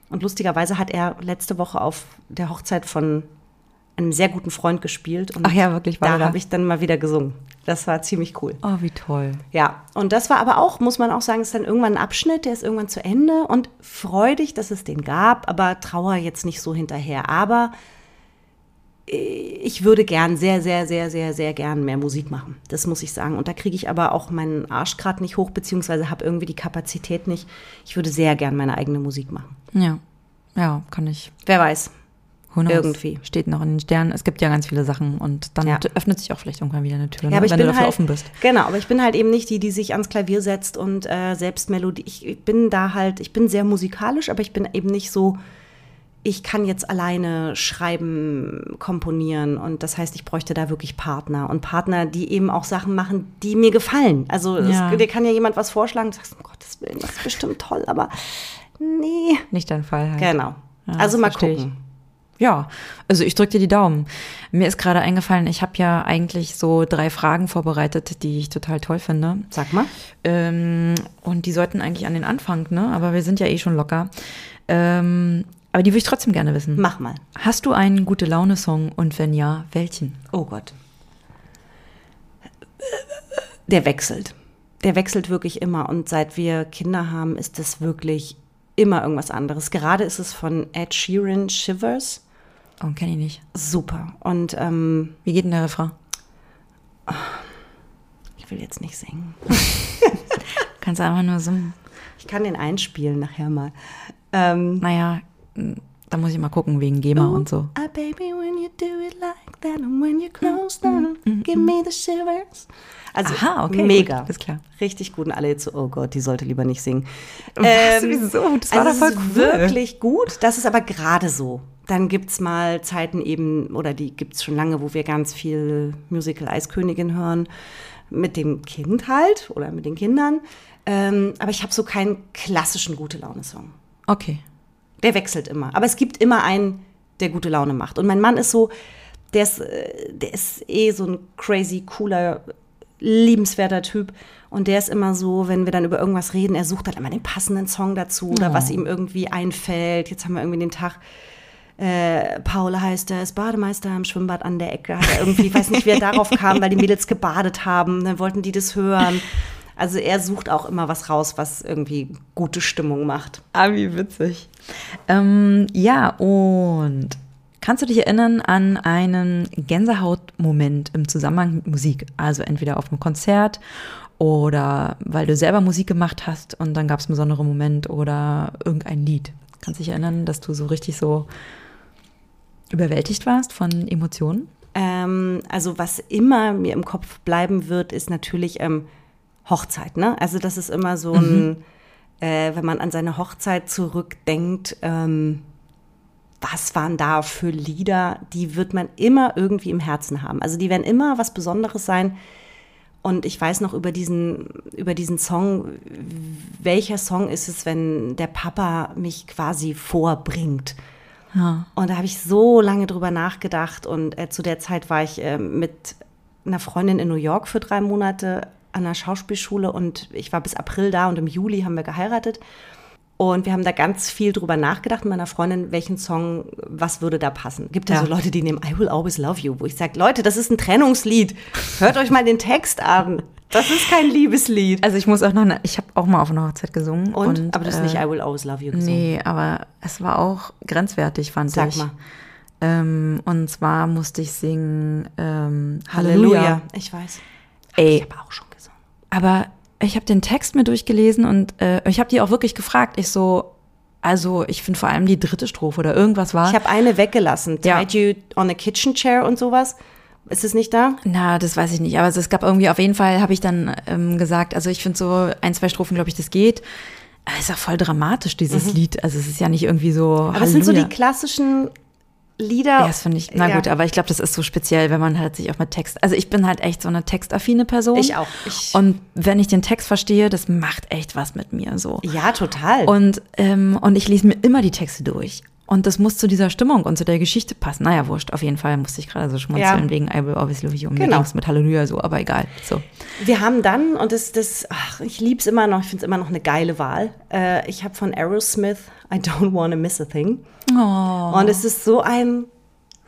Und lustigerweise hat er letzte Woche auf der Hochzeit von einem sehr guten Freund gespielt. Und Ach ja, wirklich, war Da da? habe ich dann mal wieder gesungen. Das war ziemlich cool. Oh, wie toll. Ja, und das war aber auch, muss man auch sagen, ist dann irgendwann ein Abschnitt, der ist irgendwann zu Ende und freudig, dass es den gab, aber Trauer jetzt nicht so hinterher. Aber ich würde gern, sehr, sehr, sehr, sehr, sehr gern mehr Musik machen. Das muss ich sagen. Und da kriege ich aber auch meinen Arsch gerade nicht hoch, beziehungsweise habe irgendwie die Kapazität nicht. Ich würde sehr gern meine eigene Musik machen. Ja. Ja, kann ich. Wer weiß. Irgendwie. Steht noch in den Sternen. Es gibt ja ganz viele Sachen und dann Ja. öffnet sich auch vielleicht irgendwann wieder eine Tür, Ja, ne? aber ich wenn du dafür halt, offen bist. Genau, aber ich bin halt eben nicht die, die sich ans Klavier setzt und äh, selbst Melodie. Ich, ich bin da halt, ich bin sehr musikalisch, aber ich bin eben nicht so, ich kann jetzt alleine schreiben, komponieren und das heißt, ich bräuchte da wirklich Partner und Partner, die eben auch Sachen machen, die mir gefallen. Also Ja. es, dir kann ja jemand was vorschlagen, du sagst, um Gottes Willen, das ist bestimmt toll, aber nee. Nicht dein Fall halt. Genau. Ja, also mal versteh ich. gucken. Ja, also ich drücke dir die Daumen. Mir ist gerade eingefallen, ich habe ja eigentlich so drei Fragen vorbereitet, die ich total toll finde. Sag mal. Ähm, und die sollten eigentlich an den Anfang, ne? Aber wir sind ja eh schon locker. Ähm, aber die würde ich trotzdem gerne wissen. Mach mal. Hast du einen gute Laune-Song und wenn ja, welchen? Oh Gott. Der wechselt. Der wechselt wirklich immer. Und seit wir Kinder haben, ist es wirklich immer irgendwas anderes. Gerade ist es von Ed Sheeran Shivers. Oh, kenne ich nicht. Super. Und ähm, Wie geht denn der Refrain? ich will jetzt nicht singen. Kannst du einfach nur so, Ich kann den einspielen nachher mal. Ähm, naja, da muss ich mal gucken wegen GEMA und so. Ah, baby, when you do it like that and when you close down, give me the shivers. Also Aha, okay, mega. gut, ist klar. Richtig gut und alle jetzt so, oh Gott, die sollte lieber nicht singen. Was? Wieso? Das war also doch es voll ist cool. wirklich gut. Das ist aber gerade so. Dann gibt's mal Zeiten eben, oder die gibt's schon lange, wo wir ganz viel Musical Eiskönigin hören. Mit dem Kind halt oder mit den Kindern. Ähm, aber ich habe so keinen klassischen Gute-Laune-Song. Okay. Der wechselt immer. Aber es gibt immer einen, der gute Laune macht. Und mein Mann ist so, der ist, äh, der ist eh so ein crazy, cooler, liebenswerter Typ. Und der ist immer so, wenn wir dann über irgendwas reden, er sucht dann immer den passenden Song dazu oder was ihm irgendwie einfällt. Jetzt haben wir irgendwie den Tag, äh, Paul heißt er, ist Bademeister im Schwimmbad an der Ecke. Hat er irgendwie, weiß nicht, wie er darauf kam, weil die Mädels gebadet haben. Dann wollten die das hören. Also er sucht auch immer was raus, was irgendwie gute Stimmung macht. Ah, wie witzig. Ähm, ja, und Kannst du dich erinnern an einen Gänsehautmoment im Zusammenhang mit Musik? Also entweder auf einem Konzert oder weil du selber Musik gemacht hast und dann gab es einen besonderen Moment oder irgendein Lied. Kannst du dich erinnern, dass du so richtig so überwältigt warst von Emotionen? Ähm, also was immer mir im Kopf bleiben wird, ist natürlich ähm, Hochzeit. Ne? Also das ist immer so ein, mhm. äh, wenn man an seine Hochzeit zurückdenkt, ähm, was waren da für Lieder, die wird man immer irgendwie im Herzen haben. Also die werden immer was Besonderes sein. Und ich weiß noch über diesen, über diesen Song, welcher Song ist es, wenn der Papa mich quasi vorbringt. Ja. Und da habe ich so lange drüber nachgedacht. Und äh, zu der Zeit war ich äh, mit einer Freundin in New York für drei Monate an der Schauspielschule und ich war bis April da und im Juli haben wir geheiratet. Und wir haben da ganz viel drüber nachgedacht mit meiner Freundin, welchen Song, was würde da passen. Gibt ja, ja so Leute, die nehmen I Will Always Love You, wo ich sage, Leute, das ist ein Trennungslied. Hört euch mal den Text an. Das ist kein Liebeslied. Also ich muss auch noch, eine, ich habe auch mal auf einer Hochzeit gesungen. Und? und aber das ist nicht äh, I Will Always Love You gesungen. Nee, aber es war auch grenzwertig, fand Sag ich. Sag mal. Ähm, und zwar musste ich singen ähm, Halleluja. Halleluja. Ich weiß. Ey, ich habe auch schon. Aber ich habe den Text mir durchgelesen und äh, ich habe die auch wirklich gefragt. Ich so, also ich finde vor allem die dritte Strophe oder irgendwas war. Ich habe eine weggelassen. Ja. Tied you on a kitchen chair und sowas. Ist es nicht da? Na, das weiß ich nicht. Aber es gab irgendwie, auf jeden Fall habe ich dann ähm, gesagt, also ich finde so ein, zwei Strophen, glaube ich, das geht. Aber ist auch voll dramatisch, dieses mhm. Lied. Also es ist ja nicht irgendwie so. Aber es sind so die klassischen Lieder. Ja, das finde ich, na ja. gut, aber ich glaube, das ist so speziell, wenn man halt sich auch mit Text, also ich bin halt echt so eine textaffine Person. Ich auch. Ich und wenn ich den Text verstehe, das macht echt was mit mir so. Ja, total. Und, ähm, und ich lese mir immer die Texte durch. Und das muss zu dieser Stimmung und zu der Geschichte passen. Naja, wurscht. Auf jeden Fall musste ich gerade so schmunzeln ja. wegen I Will Always Love You. Und genau. mir mit Halleluja so, aber egal. So. Wir haben dann, und das, das ach, ich liebe es immer noch, ich finde es immer noch eine geile Wahl. Äh, ich habe von Aerosmith I Don't Wanna Miss a Thing. Oh. Und es ist so ein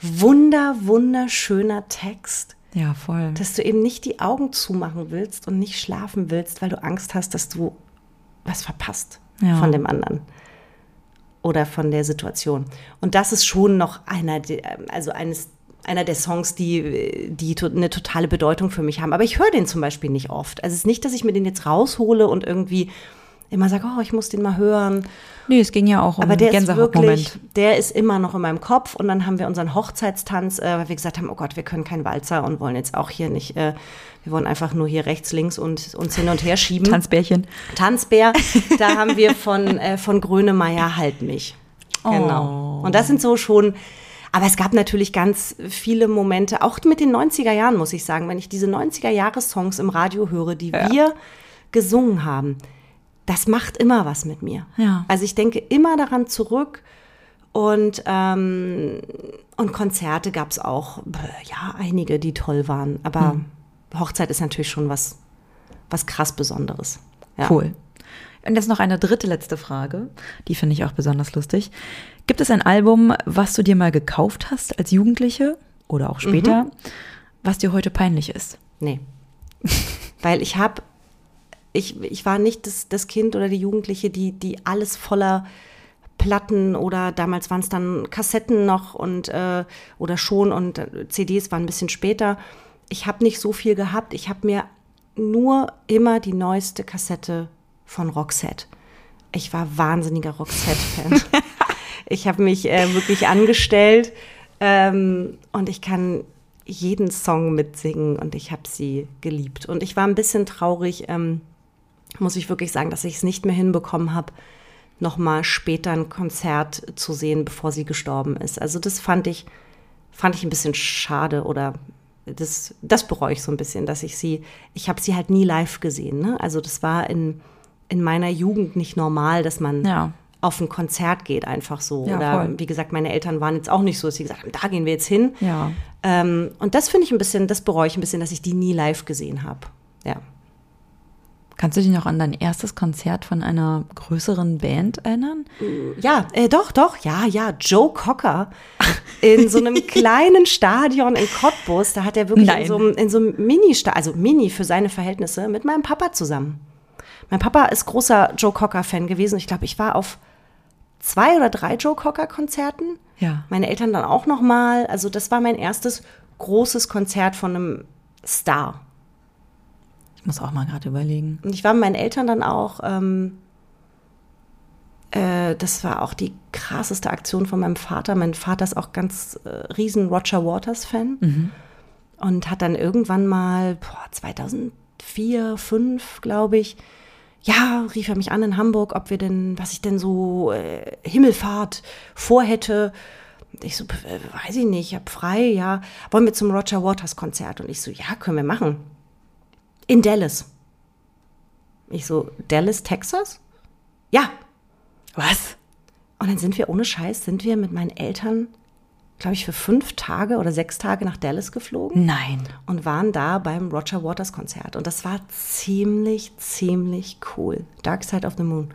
wunder, wunderschöner Text. Ja, voll. Dass du eben nicht die Augen zumachen willst und nicht schlafen willst, weil du Angst hast, dass du was verpasst ja. von dem anderen oder von der Situation. Und das ist schon noch einer, also eines, einer der Songs, die, die eine totale Bedeutung für mich haben. Aber ich höre den zum Beispiel nicht oft. Also es ist nicht, dass ich mir den jetzt raushole und irgendwie immer sage, oh, ich muss den mal hören. Nee, es ging ja auch um Aber der ist wirklich, der ist immer noch in meinem Kopf. Und dann haben wir unseren Hochzeitstanz, äh, weil wir gesagt haben, oh Gott, wir können keinen Walzer und wollen jetzt auch hier nicht, äh, wir wollen einfach nur hier rechts, links und uns hin und her schieben. Tanzbärchen. Tanzbär. Da haben wir von, äh, von Grönemeyer Halt mich. Genau. Oh. Und das sind so schon, aber es gab natürlich ganz viele Momente, auch mit den 90er Jahren, muss ich sagen, wenn ich diese 90er Jahre-Songs im Radio höre, die ja. wir gesungen haben das macht immer was mit mir. Ja. Also ich denke immer daran zurück und, ähm, und Konzerte gab es auch, ja, einige, die toll waren. Aber hm. Hochzeit ist natürlich schon was, was krass Besonderes. Ja. Cool. Und jetzt noch eine dritte letzte Frage, die finde ich auch besonders lustig. Gibt es ein Album, was du dir mal gekauft hast als Jugendliche oder auch später, mhm. was dir heute peinlich ist? Nee. Weil ich habe ich, ich war nicht das, das Kind oder die Jugendliche, die, die alles voller Platten oder damals waren es dann Kassetten noch und äh, oder schon und äh, CDs waren ein bisschen später. Ich habe nicht so viel gehabt. Ich habe mir nur immer die neueste Kassette von Roxette. Ich war wahnsinniger Roxette-Fan. ich habe mich äh, wirklich angestellt ähm, und ich kann jeden Song mitsingen und ich habe sie geliebt. Und ich war ein bisschen traurig, ähm, muss ich wirklich sagen, dass ich es nicht mehr hinbekommen habe, noch mal später ein Konzert zu sehen, bevor sie gestorben ist. Also das fand ich, fand ich ein bisschen schade oder das, das bereue ich so ein bisschen, dass ich sie, ich habe sie halt nie live gesehen. Ne? Also das war in, in meiner Jugend nicht normal, dass man ja. auf ein Konzert geht, einfach so. Ja, Oder voll. wie gesagt, meine Eltern waren jetzt auch nicht so, dass sie gesagt haben, da gehen wir jetzt hin. Ja. Ähm, und das finde ich ein bisschen, das bereue ich ein bisschen, dass ich die nie live gesehen habe. Ja. Kannst du dich noch an dein erstes Konzert von einer größeren Band erinnern? Ja, äh, doch, doch, ja, ja. Joe Cocker in so einem kleinen Stadion in Cottbus. Da hat er wirklich Nein. in so, einem, in so einem Mini, also Mini für seine Verhältnisse, mit meinem Papa zusammen. Mein Papa ist großer Joe Cocker-Fan gewesen. Ich glaube, ich war auf zwei oder drei Joe Cocker Konzerten. Ja. Meine Eltern dann auch noch mal. Also das war mein erstes großes Konzert von einem Star. Ich muss auch mal gerade überlegen. Und ich war mit meinen Eltern dann auch. Ähm, äh, das war auch die krasseste Aktion von meinem Vater. Mein Vater ist auch ganz äh, riesen Roger Waters Fan und hat dann irgendwann mal boah, 2004, 2005, glaube ich, ja, rief er mich an in Hamburg, ob wir denn, was ich denn so äh, Himmelfahrt vorhätte. Ich so, äh, weiß ich nicht, ich hab frei, ja. Wollen wir zum Roger Waters Konzert? Und ich so, ja, können wir machen. In Dallas. Ich so, Dallas, Texas? Ja. Was? Und dann sind wir, ohne Scheiß, sind wir mit meinen Eltern, glaube ich, für fünf Tage oder sechs Tage nach Dallas geflogen Nein. und waren da beim Roger Waters Konzert. Und das war ziemlich, ziemlich cool. Dark Side of the Moon.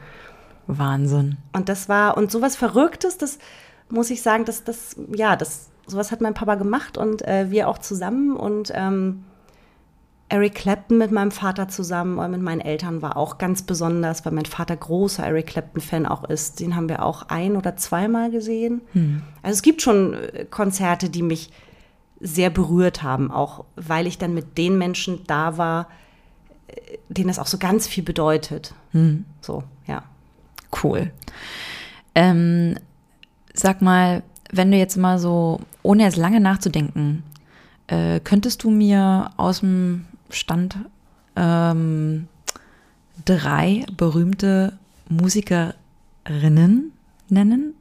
Wahnsinn. Und das war, und sowas Verrücktes, das muss ich sagen, das, das, ja, das, sowas hat mein Papa gemacht und äh, wir auch zusammen. Und ähm, Eric Clapton mit meinem Vater zusammen und mit meinen Eltern war auch ganz besonders, weil mein Vater großer Eric Clapton-Fan auch ist. Den haben wir auch ein- oder zweimal gesehen. Also es gibt schon äh, Konzerte, die mich sehr berührt haben, auch weil ich dann mit den Menschen da war, äh, denen das auch so ganz viel bedeutet. So, ja. Cool. Ähm, sag mal, wenn du jetzt mal so, ohne jetzt lange nachzudenken, äh, könntest du mir aus dem Stand ähm, drei berühmte Musikerinnen nennen,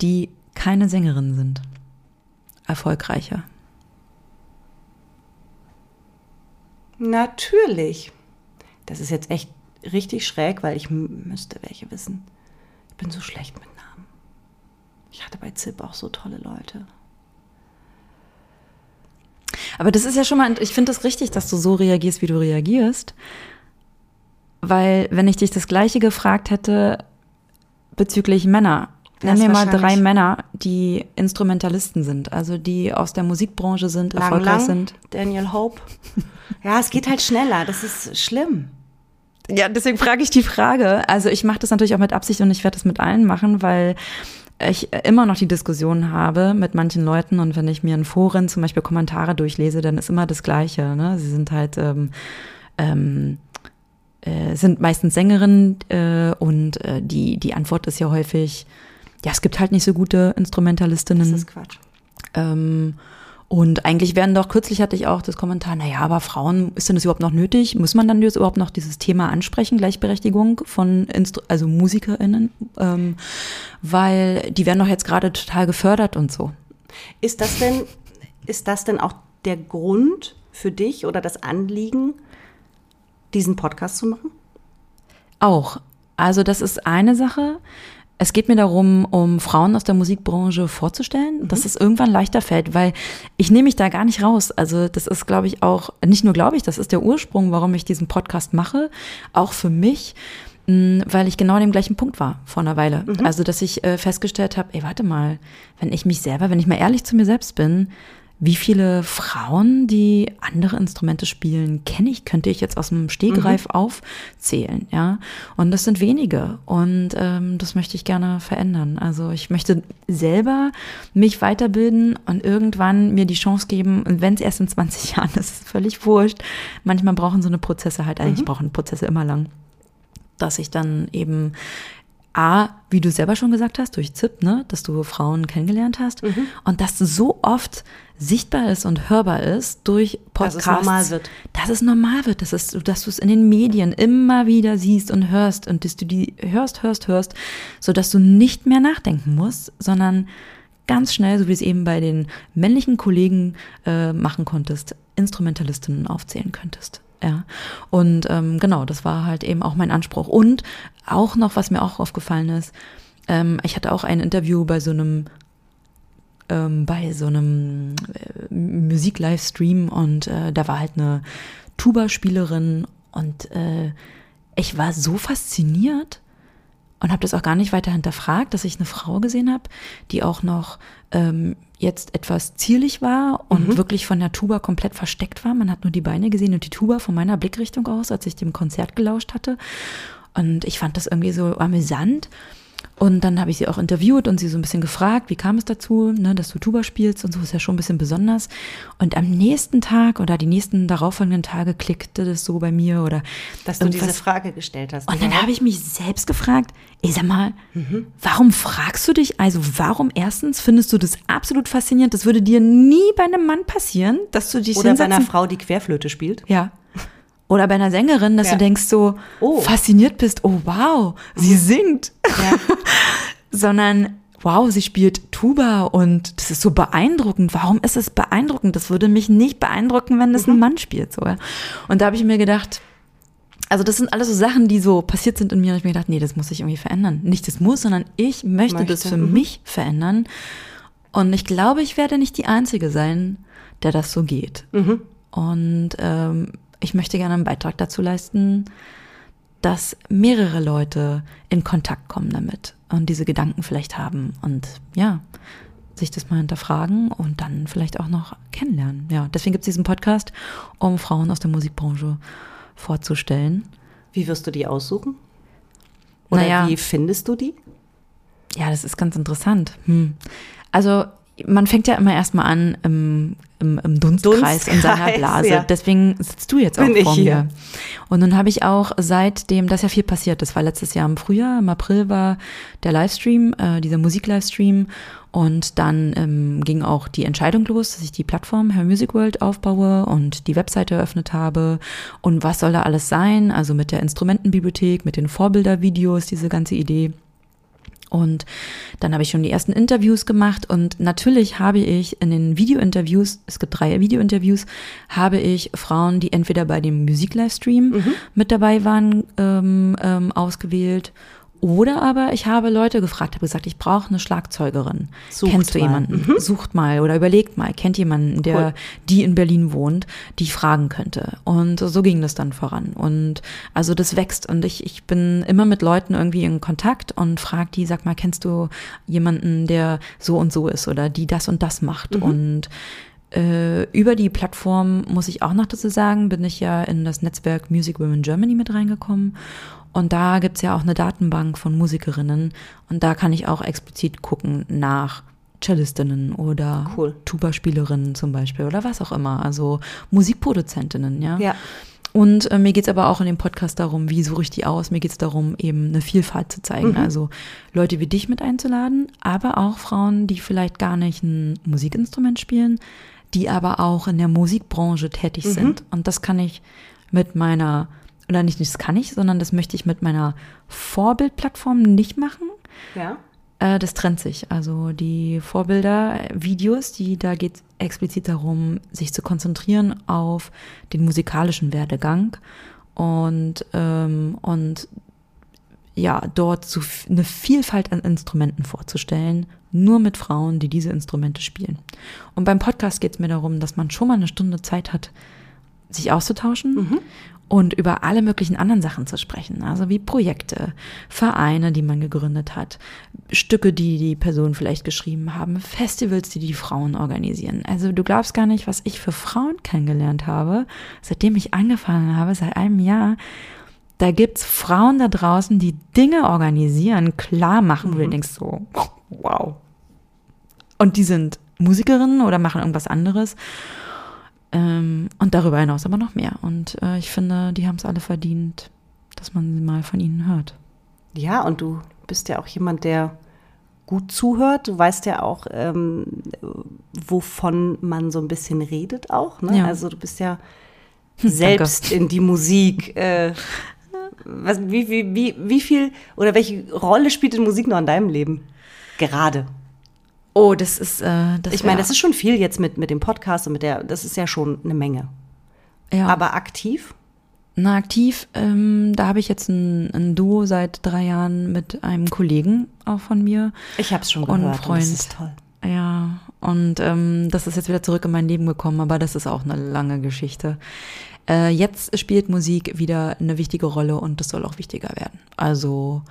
die keine Sängerin sind? Erfolgreiche. Natürlich. Das ist jetzt echt richtig schräg, weil ich müsste welche wissen. Ich bin so schlecht mit Namen. Ich hatte bei ZIP auch so tolle Leute. Aber das ist ja schon mal, ich finde es das richtig, dass du so reagierst, wie du reagierst. Weil, wenn ich dich das Gleiche gefragt hätte bezüglich Männer, nenn mir mal drei Männer, die Instrumentalisten sind, also die aus der Musikbranche sind, Lang, erfolgreich lang, sind. Daniel Hope. Ja, es geht halt schneller. Das ist schlimm. Ja, deswegen frage ich die Frage. Also ich mache das natürlich auch mit Absicht und ich werde das mit allen machen, weil ich immer noch die Diskussion habe mit manchen Leuten und wenn ich mir in Foren zum Beispiel Kommentare durchlese, dann ist immer das Gleiche. Ne? Sie sind halt ähm, ähm, äh, sind meistens Sängerinnen äh, und äh, die die Antwort ist ja häufig, ja, es gibt halt nicht so gute Instrumentalistinnen. Das ist Quatsch. Ähm, und eigentlich werden doch, kürzlich hatte ich auch das Kommentar, naja, aber Frauen, ist denn das überhaupt noch nötig? Muss man dann jetzt überhaupt noch dieses Thema ansprechen, Gleichberechtigung von Instru also MusikerInnen? Ähm, weil die werden doch jetzt gerade total gefördert und so. Ist das denn, ist das denn auch der Grund für dich oder das Anliegen, diesen Podcast zu machen? Auch. Also das ist eine Sache. Es geht mir darum, um Frauen aus der Musikbranche vorzustellen, dass es irgendwann leichter fällt, weil ich nehme mich da gar nicht raus. Also das ist, glaube ich, auch, nicht nur glaube ich, das ist der Ursprung, warum ich diesen Podcast mache, auch für mich, mh, weil ich genau an dem gleichen Punkt war vor einer Weile. Also dass ich äh, festgestellt habe, ey, warte mal, wenn ich mich selber, wenn ich mal ehrlich zu mir selbst bin, wie viele Frauen, die andere Instrumente spielen, kenne ich, könnte ich jetzt aus dem Stegreif aufzählen, ja. Und das sind wenige. Und ähm, das möchte ich gerne verändern. Also ich möchte selber mich weiterbilden und irgendwann mir die Chance geben, und wenn es erst in 20 Jahren ist, ist völlig wurscht. Manchmal brauchen so eine Prozesse halt, eigentlich brauchen Prozesse immer lang dass ich dann eben A, wie du selber schon gesagt hast, durch ZIP, ne, dass du Frauen kennengelernt hast und dass so oft sichtbar ist und hörbar ist durch Dass Podcasts. es normal wird. Dass es normal wird, dass, es, dass du es in den Medien immer wieder siehst und hörst und dass du die hörst, hörst, hörst, so dass du nicht mehr nachdenken musst, sondern ganz schnell, so wie es eben bei den männlichen Kollegen äh, machen konntest, Instrumentalistinnen aufzählen könntest. Ja, und ähm, genau, das war halt eben auch mein Anspruch. Und auch noch, was mir auch aufgefallen ist, ähm, ich hatte auch ein Interview bei so einem ähm, bei so einem äh, Musik-Livestream und äh, da war halt eine Tuba-Spielerin und äh, ich war so fasziniert und habe das auch gar nicht weiter hinterfragt, dass ich eine Frau gesehen habe, die auch noch ähm, jetzt etwas zierlich war und wirklich von der Tuba komplett versteckt war. Man hat nur die Beine gesehen und die Tuba von meiner Blickrichtung aus, als ich dem Konzert gelauscht hatte. Und ich fand das irgendwie so amüsant. Und dann habe ich sie auch interviewt und sie so ein bisschen gefragt, wie kam es dazu, ne, dass du Tuba spielst und so ist ja schon ein bisschen besonders. Und am nächsten Tag oder die nächsten darauffolgenden Tage klickte das so bei mir oder Dass du diese. Frage gestellt hast. Und dann habe ich mich selbst gefragt, ich sag mal, warum fragst du dich, also warum erstens findest du das absolut faszinierend, das würde dir nie bei einem Mann passieren, dass du dich Oder bei einer Frau, die Querflöte spielt. ja. Oder bei einer Sängerin, dass Ja. du denkst so, Oh. fasziniert bist, oh wow, sie singt. Ja. Sondern, wow, sie spielt Tuba und das ist so beeindruckend. Warum ist es beeindruckend? Das würde mich nicht beeindrucken, wenn das ein Mann spielt. So. ja. Und da habe ich mir gedacht, also das sind alles so Sachen, die so passiert sind in mir. Und ich mir gedacht, nee, das muss ich irgendwie verändern. Nicht das muss, sondern ich möchte, das Möchte, für mhm. mich verändern. Und ich glaube, ich werde nicht die Einzige sein, der das so geht. Und ähm, ich möchte gerne einen Beitrag dazu leisten, dass mehrere Leute in Kontakt kommen damit und diese Gedanken vielleicht haben und ja, sich das mal hinterfragen und dann vielleicht auch noch kennenlernen. Ja, deswegen gibt es diesen Podcast, um Frauen aus der Musikbranche vorzustellen. Wie wirst du die aussuchen? Oder Naja. wie findest du die? Ja, das ist ganz interessant. Hm. Also man fängt ja immer erstmal an im, im, im Dunstkreis, in seiner Dunstkreis, Blase. ja. Deswegen sitzt du jetzt auch Bin vor hier. mir. Und nun habe ich auch seitdem, das ist ja viel passiert, das war letztes Jahr im Frühjahr, im April war der Livestream, äh, dieser Musik-Livestream. Und dann ähm, ging auch die Entscheidung los, dass ich die Plattform Her Music World aufbaue und die Webseite eröffnet habe. Und was soll da alles sein? Also mit der Instrumentenbibliothek, mit den Vorbildervideos, diese ganze Idee. Und dann habe ich schon die ersten Interviews gemacht und natürlich habe ich in den Videointerviews, es gibt drei Videointerviews, habe ich Frauen, die entweder bei dem Musik-Livestream mit dabei waren, ähm, ähm, ausgewählt. Oder aber ich habe Leute gefragt, habe gesagt, ich brauche eine Schlagzeugerin. Sucht Kennst du mal. jemanden? Sucht mal oder überlegt mal, kennt jemanden, der Cool. die in Berlin wohnt, die ich fragen könnte. Und so ging das dann voran. Und also das wächst. Und ich, ich bin immer mit Leuten irgendwie in Kontakt und frage die, sag mal, kennst du jemanden, der so und so ist oder die das und das macht? Und äh, über die Plattform, muss ich auch noch dazu sagen, bin ich ja in das Netzwerk Music Women Germany mit reingekommen. Und da gibt's ja auch eine Datenbank von Musikerinnen. Und da kann ich auch explizit gucken nach Cellistinnen oder Cool. Tuba-Spielerinnen zum Beispiel oder was auch immer. Also Musikproduzentinnen, ja. Ja. Und äh, mir geht's aber auch in dem Podcast darum, wie suche ich die aus. Mir geht's darum, eben eine Vielfalt zu zeigen. Also Leute wie dich mit einzuladen, aber auch Frauen, die vielleicht gar nicht ein Musikinstrument spielen, die aber auch in der Musikbranche tätig sind. Und das kann ich mit meiner, oder nicht, das kann ich, sondern das möchte ich mit meiner Vorbildplattform nicht machen. Ja. Äh, das trennt sich. Also die Vorbilder, Videos, die da geht es explizit darum, sich zu konzentrieren auf den musikalischen Werdegang und ähm, und ja dort so eine Vielfalt an Instrumenten vorzustellen, nur mit Frauen, die diese Instrumente spielen. Und beim Podcast geht es mir darum, dass man schon mal eine Stunde Zeit hat, sich auszutauschen und über alle möglichen anderen Sachen zu sprechen. Also wie Projekte, Vereine, die man gegründet hat, Stücke, die die Personen vielleicht geschrieben haben, Festivals, die die Frauen organisieren. Also du glaubst gar nicht, was ich für Frauen kennengelernt habe, seitdem ich angefangen habe, seit einem Jahr. Da gibt's Frauen da draußen, die Dinge organisieren, klar machen, wo du denkst so, wow. Und die sind Musikerinnen oder machen irgendwas anderes. Ähm, und darüber hinaus aber noch mehr. Und äh, ich finde, die haben es alle verdient, dass man mal von ihnen hört. Ja, und du bist ja auch jemand, der gut zuhört. Du weißt ja auch, ähm, wovon man so ein bisschen redet auch. Ne? Ja. Also du bist ja selbst in die Musik. Äh, was, wie, wie, wie, wie viel oder welche Rolle spielt denn Musik noch in deinem Leben? Gerade. Oh, das ist, äh, das Ich meine, das ist schon viel jetzt mit, mit dem Podcast und mit der, das ist ja schon eine Menge. ja. Aber aktiv? Na, aktiv, ähm, da habe ich jetzt ein, ein Duo seit drei Jahren mit einem Kollegen auch von mir. Ich habe es schon Und gehört. Freund. Und das ist toll. Ja, und ähm, das ist jetzt wieder zurück in mein Leben gekommen, aber das ist auch eine lange Geschichte. Äh, jetzt spielt Musik wieder eine wichtige Rolle und das soll auch wichtiger werden. Also,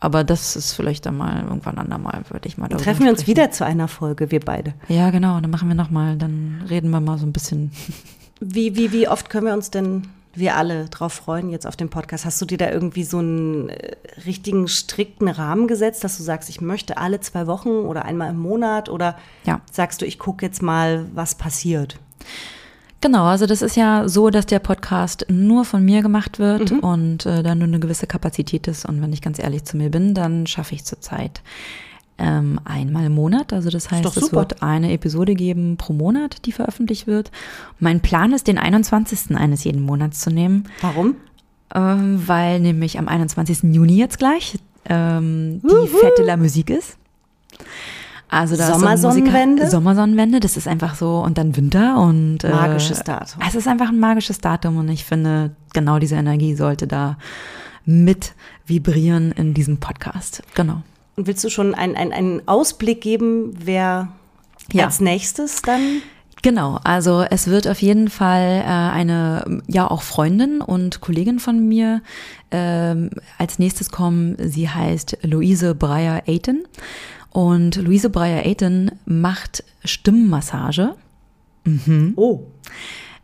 aber das ist vielleicht dann mal irgendwann andermal, würde ich mal darüber Treffen wir uns sprechen. wieder zu einer Folge, wir beide. Ja, genau, dann machen wir nochmal, dann reden wir mal so ein bisschen. Wie, wie, wie oft können wir uns denn wir alle drauf freuen jetzt auf den Podcast. Hast du dir da irgendwie so einen äh, richtigen strikten Rahmen gesetzt, dass du sagst, ich möchte alle zwei Wochen oder einmal im Monat oder Ja. sagst du, ich gucke jetzt mal, was passiert? Genau, also das ist ja so, dass der Podcast nur von mir gemacht wird und äh, da nur eine gewisse Kapazität ist. Und wenn ich ganz ehrlich zu mir bin, dann schaffe ich zurzeit ähm, einmal im Monat. Also das heißt, es wird eine Episode geben pro Monat, die veröffentlicht wird. Mein Plan ist, den 21. eines jeden Monats zu nehmen, Warum? ähm, weil nämlich am 21. Juni jetzt gleich ähm, die Fête de la Musique ist. Also da so Sommersonnenwende? Musiker- Sommersonnenwende, das ist einfach so und dann Winter und äh, Magisches Datum. Es ist einfach ein magisches Datum und ich finde, genau diese Energie sollte da mit vibrieren in diesem Podcast. Genau. Und willst du schon einen, einen, einen Ausblick geben, wer Ja. als nächstes dann? Genau, also es wird auf jeden Fall äh, eine, ja auch Freundin und Kollegin von mir ähm, als nächstes kommen. Sie heißt Luise Breyer-Aiton und Luise Breyer-Aiton macht Stimmmassage. Oh,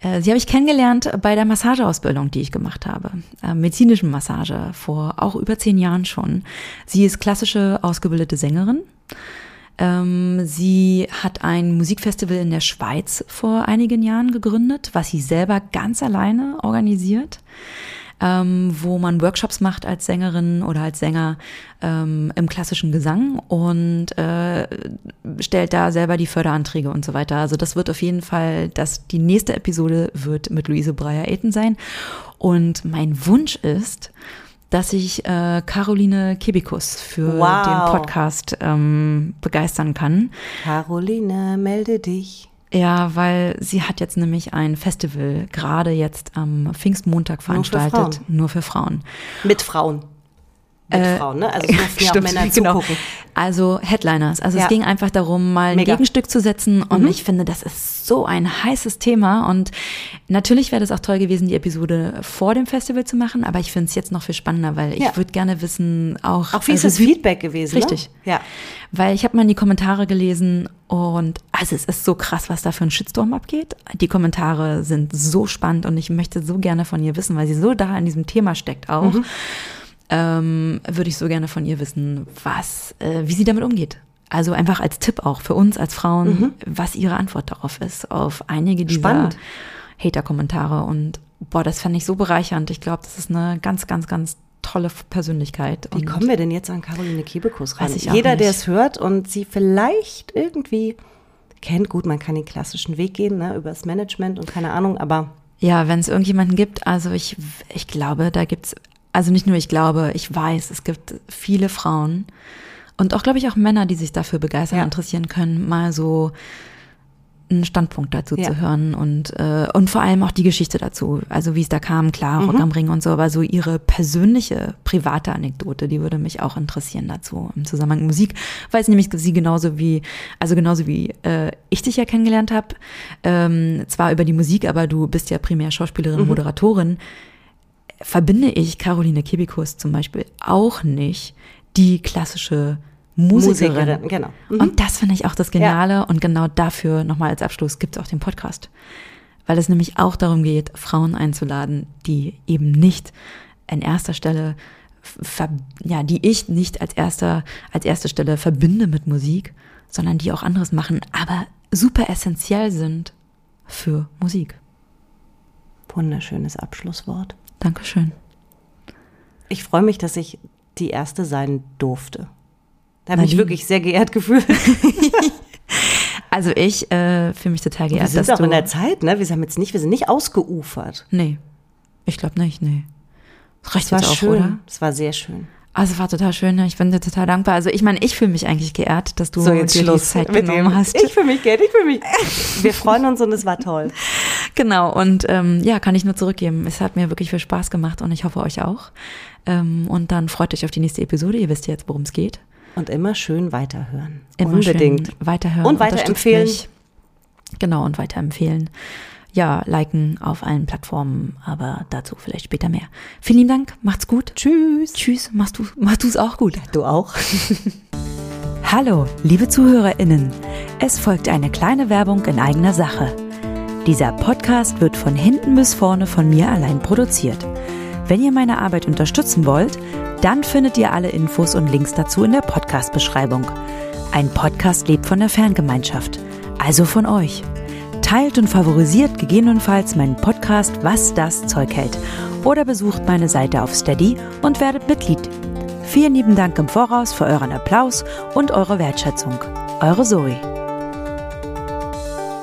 Äh, Sie habe ich kennengelernt bei der Massageausbildung, die ich gemacht habe. Äh, medizinischen Massage vor auch über zehn Jahren schon. Sie ist klassische ausgebildete Sängerin. Ähm, sie hat ein Musikfestival in der Schweiz vor einigen Jahren gegründet, was sie selber ganz alleine organisiert, ähm, wo man Workshops macht als Sängerin oder als Sänger ähm, im klassischen Gesang und äh, stellt da selber die Förderanträge und so weiter. Also das wird auf jeden Fall, das, die nächste Episode wird mit Luise Breyer-Eten sein. Und mein Wunsch ist, dass ich äh, Caroline Kebikus für Wow. den Podcast ähm, begeistern kann. Caroline, melde dich. Ja, weil sie hat jetzt nämlich ein Festival gerade jetzt am Pfingstmontag Nur für veranstaltet, Frauen. nur für Frauen. Mit Frauen. Mit Frauen, ne? Also es durften ja auch Männer genau. zugucken. Also Headliners. Also Ja. es ging einfach darum, mal ein Mega. Mhm. Gegenstück zu setzen. Und ich finde, das ist so ein heißes Thema. Und natürlich wäre das auch toll gewesen, die Episode vor dem Festival zu machen. Aber ich finde es jetzt noch viel spannender, weil ich Ja. würde gerne wissen, auch. Auch wie ist also das wie- Feedback gewesen? Richtig. Ne? Ja. Weil ich habe mal in die Kommentare gelesen und also es ist so krass, was da für ein Shitstorm abgeht. Die Kommentare sind so spannend und ich möchte so gerne von ihr wissen, weil sie so da in diesem Thema steckt auch. Ähm, würde ich so gerne von ihr wissen, was, äh, wie sie damit umgeht. Also einfach als Tipp auch für uns als Frauen, was ihre Antwort darauf ist, auf einige dieser. Hater-Kommentare. Und boah, das fand ich so bereichernd. Ich glaube, das ist eine ganz, ganz, ganz tolle Persönlichkeit. Wie kommen wir denn jetzt an Caroline Kebekus ran? Weiß ich auch Jeder, der es hört und sie vielleicht irgendwie kennt, gut, man kann den klassischen Weg gehen, ne, über das Management und keine Ahnung, aber Ja, wenn es irgendjemanden gibt, also ich, ich glaube, da gibt's, also nicht nur ich glaube, ich weiß, es gibt viele Frauen und auch, glaube ich, auch Männer, die sich dafür begeistern, Ja. interessieren können, mal so einen Standpunkt dazu Ja. zu hören und, äh, und vor allem auch die Geschichte dazu. Also wie es da kam, klar, Mhm. Rock am Ring und so, aber so ihre persönliche, private Anekdote, die würde mich auch interessieren dazu im Zusammenhang mit Musik, weil es nämlich sie genauso wie, also genauso wie äh, ich dich ja kennengelernt habe, ähm, zwar über die Musik, aber du bist ja primär Schauspielerin, Mhm. Moderatorin, verbinde ich Caroline Kebikus zum Beispiel auch nicht die klassische Musikerin. Musikerin, genau. Mhm. Und das finde ich auch das Geniale. Und genau dafür nochmal als Abschluss gibt es auch den Podcast. Weil es nämlich auch darum geht, Frauen einzuladen, die eben nicht an erster Stelle, ja, die ich nicht als erster, als erste Stelle verbinde mit Musik, sondern die auch anderes machen, aber super essentiell sind für Musik. Wunderschönes Abschlusswort. Dankeschön. Ich freue mich, dass ich die erste sein durfte. Da habe ich mich wirklich sehr geehrt gefühlt. Also ich äh, fühle mich total Wir geehrt, sind dass auch in der Zeit, ne? Wir sind jetzt nicht, wir sind nicht ausgeufert. nee, ich glaube nicht, nee. Das reicht Es war jetzt auch, schön. oder? Es war sehr schön. Also war total schön, ne? ich bin dir total dankbar. Also ich meine, ich fühle mich eigentlich geehrt, dass du So, jetzt dir die Schluss Zeit mit genommen dem. hast. Ich für mich Geld, ich für mich. Wir freuen uns und es war toll. Genau, und ähm, ja, kann ich nur zurückgeben. Es hat mir wirklich viel Spaß gemacht und ich hoffe euch auch. Ähm, und dann freut euch auf die nächste Episode. Ihr wisst ja jetzt, worum es geht. Und immer schön weiterhören. Immer Unbedingt. schön weiterhören. Und weiterempfehlen. Genau, und weiterempfehlen. Ja, liken auf allen Plattformen, aber dazu vielleicht später mehr. Vielen lieben Dank, macht's gut. Tschüss. Tschüss, machst du machst du's auch gut. Du auch? Hallo, liebe ZuhörerInnen. Es folgt eine kleine Werbung in eigener Sache. Dieser Podcast wird von hinten bis vorne von mir allein produziert. Wenn ihr meine Arbeit unterstützen wollt, dann findet ihr alle Infos und Links dazu in der Podcast-Beschreibung. Ein Podcast lebt von der Fangemeinschaft, also von euch. Teilt und favorisiert gegebenenfalls meinen Podcast Was das Zeug hält oder besucht meine Seite auf Steady und werdet Mitglied. Vielen lieben Dank im Voraus für euren Applaus und eure Wertschätzung. Eure Zoe.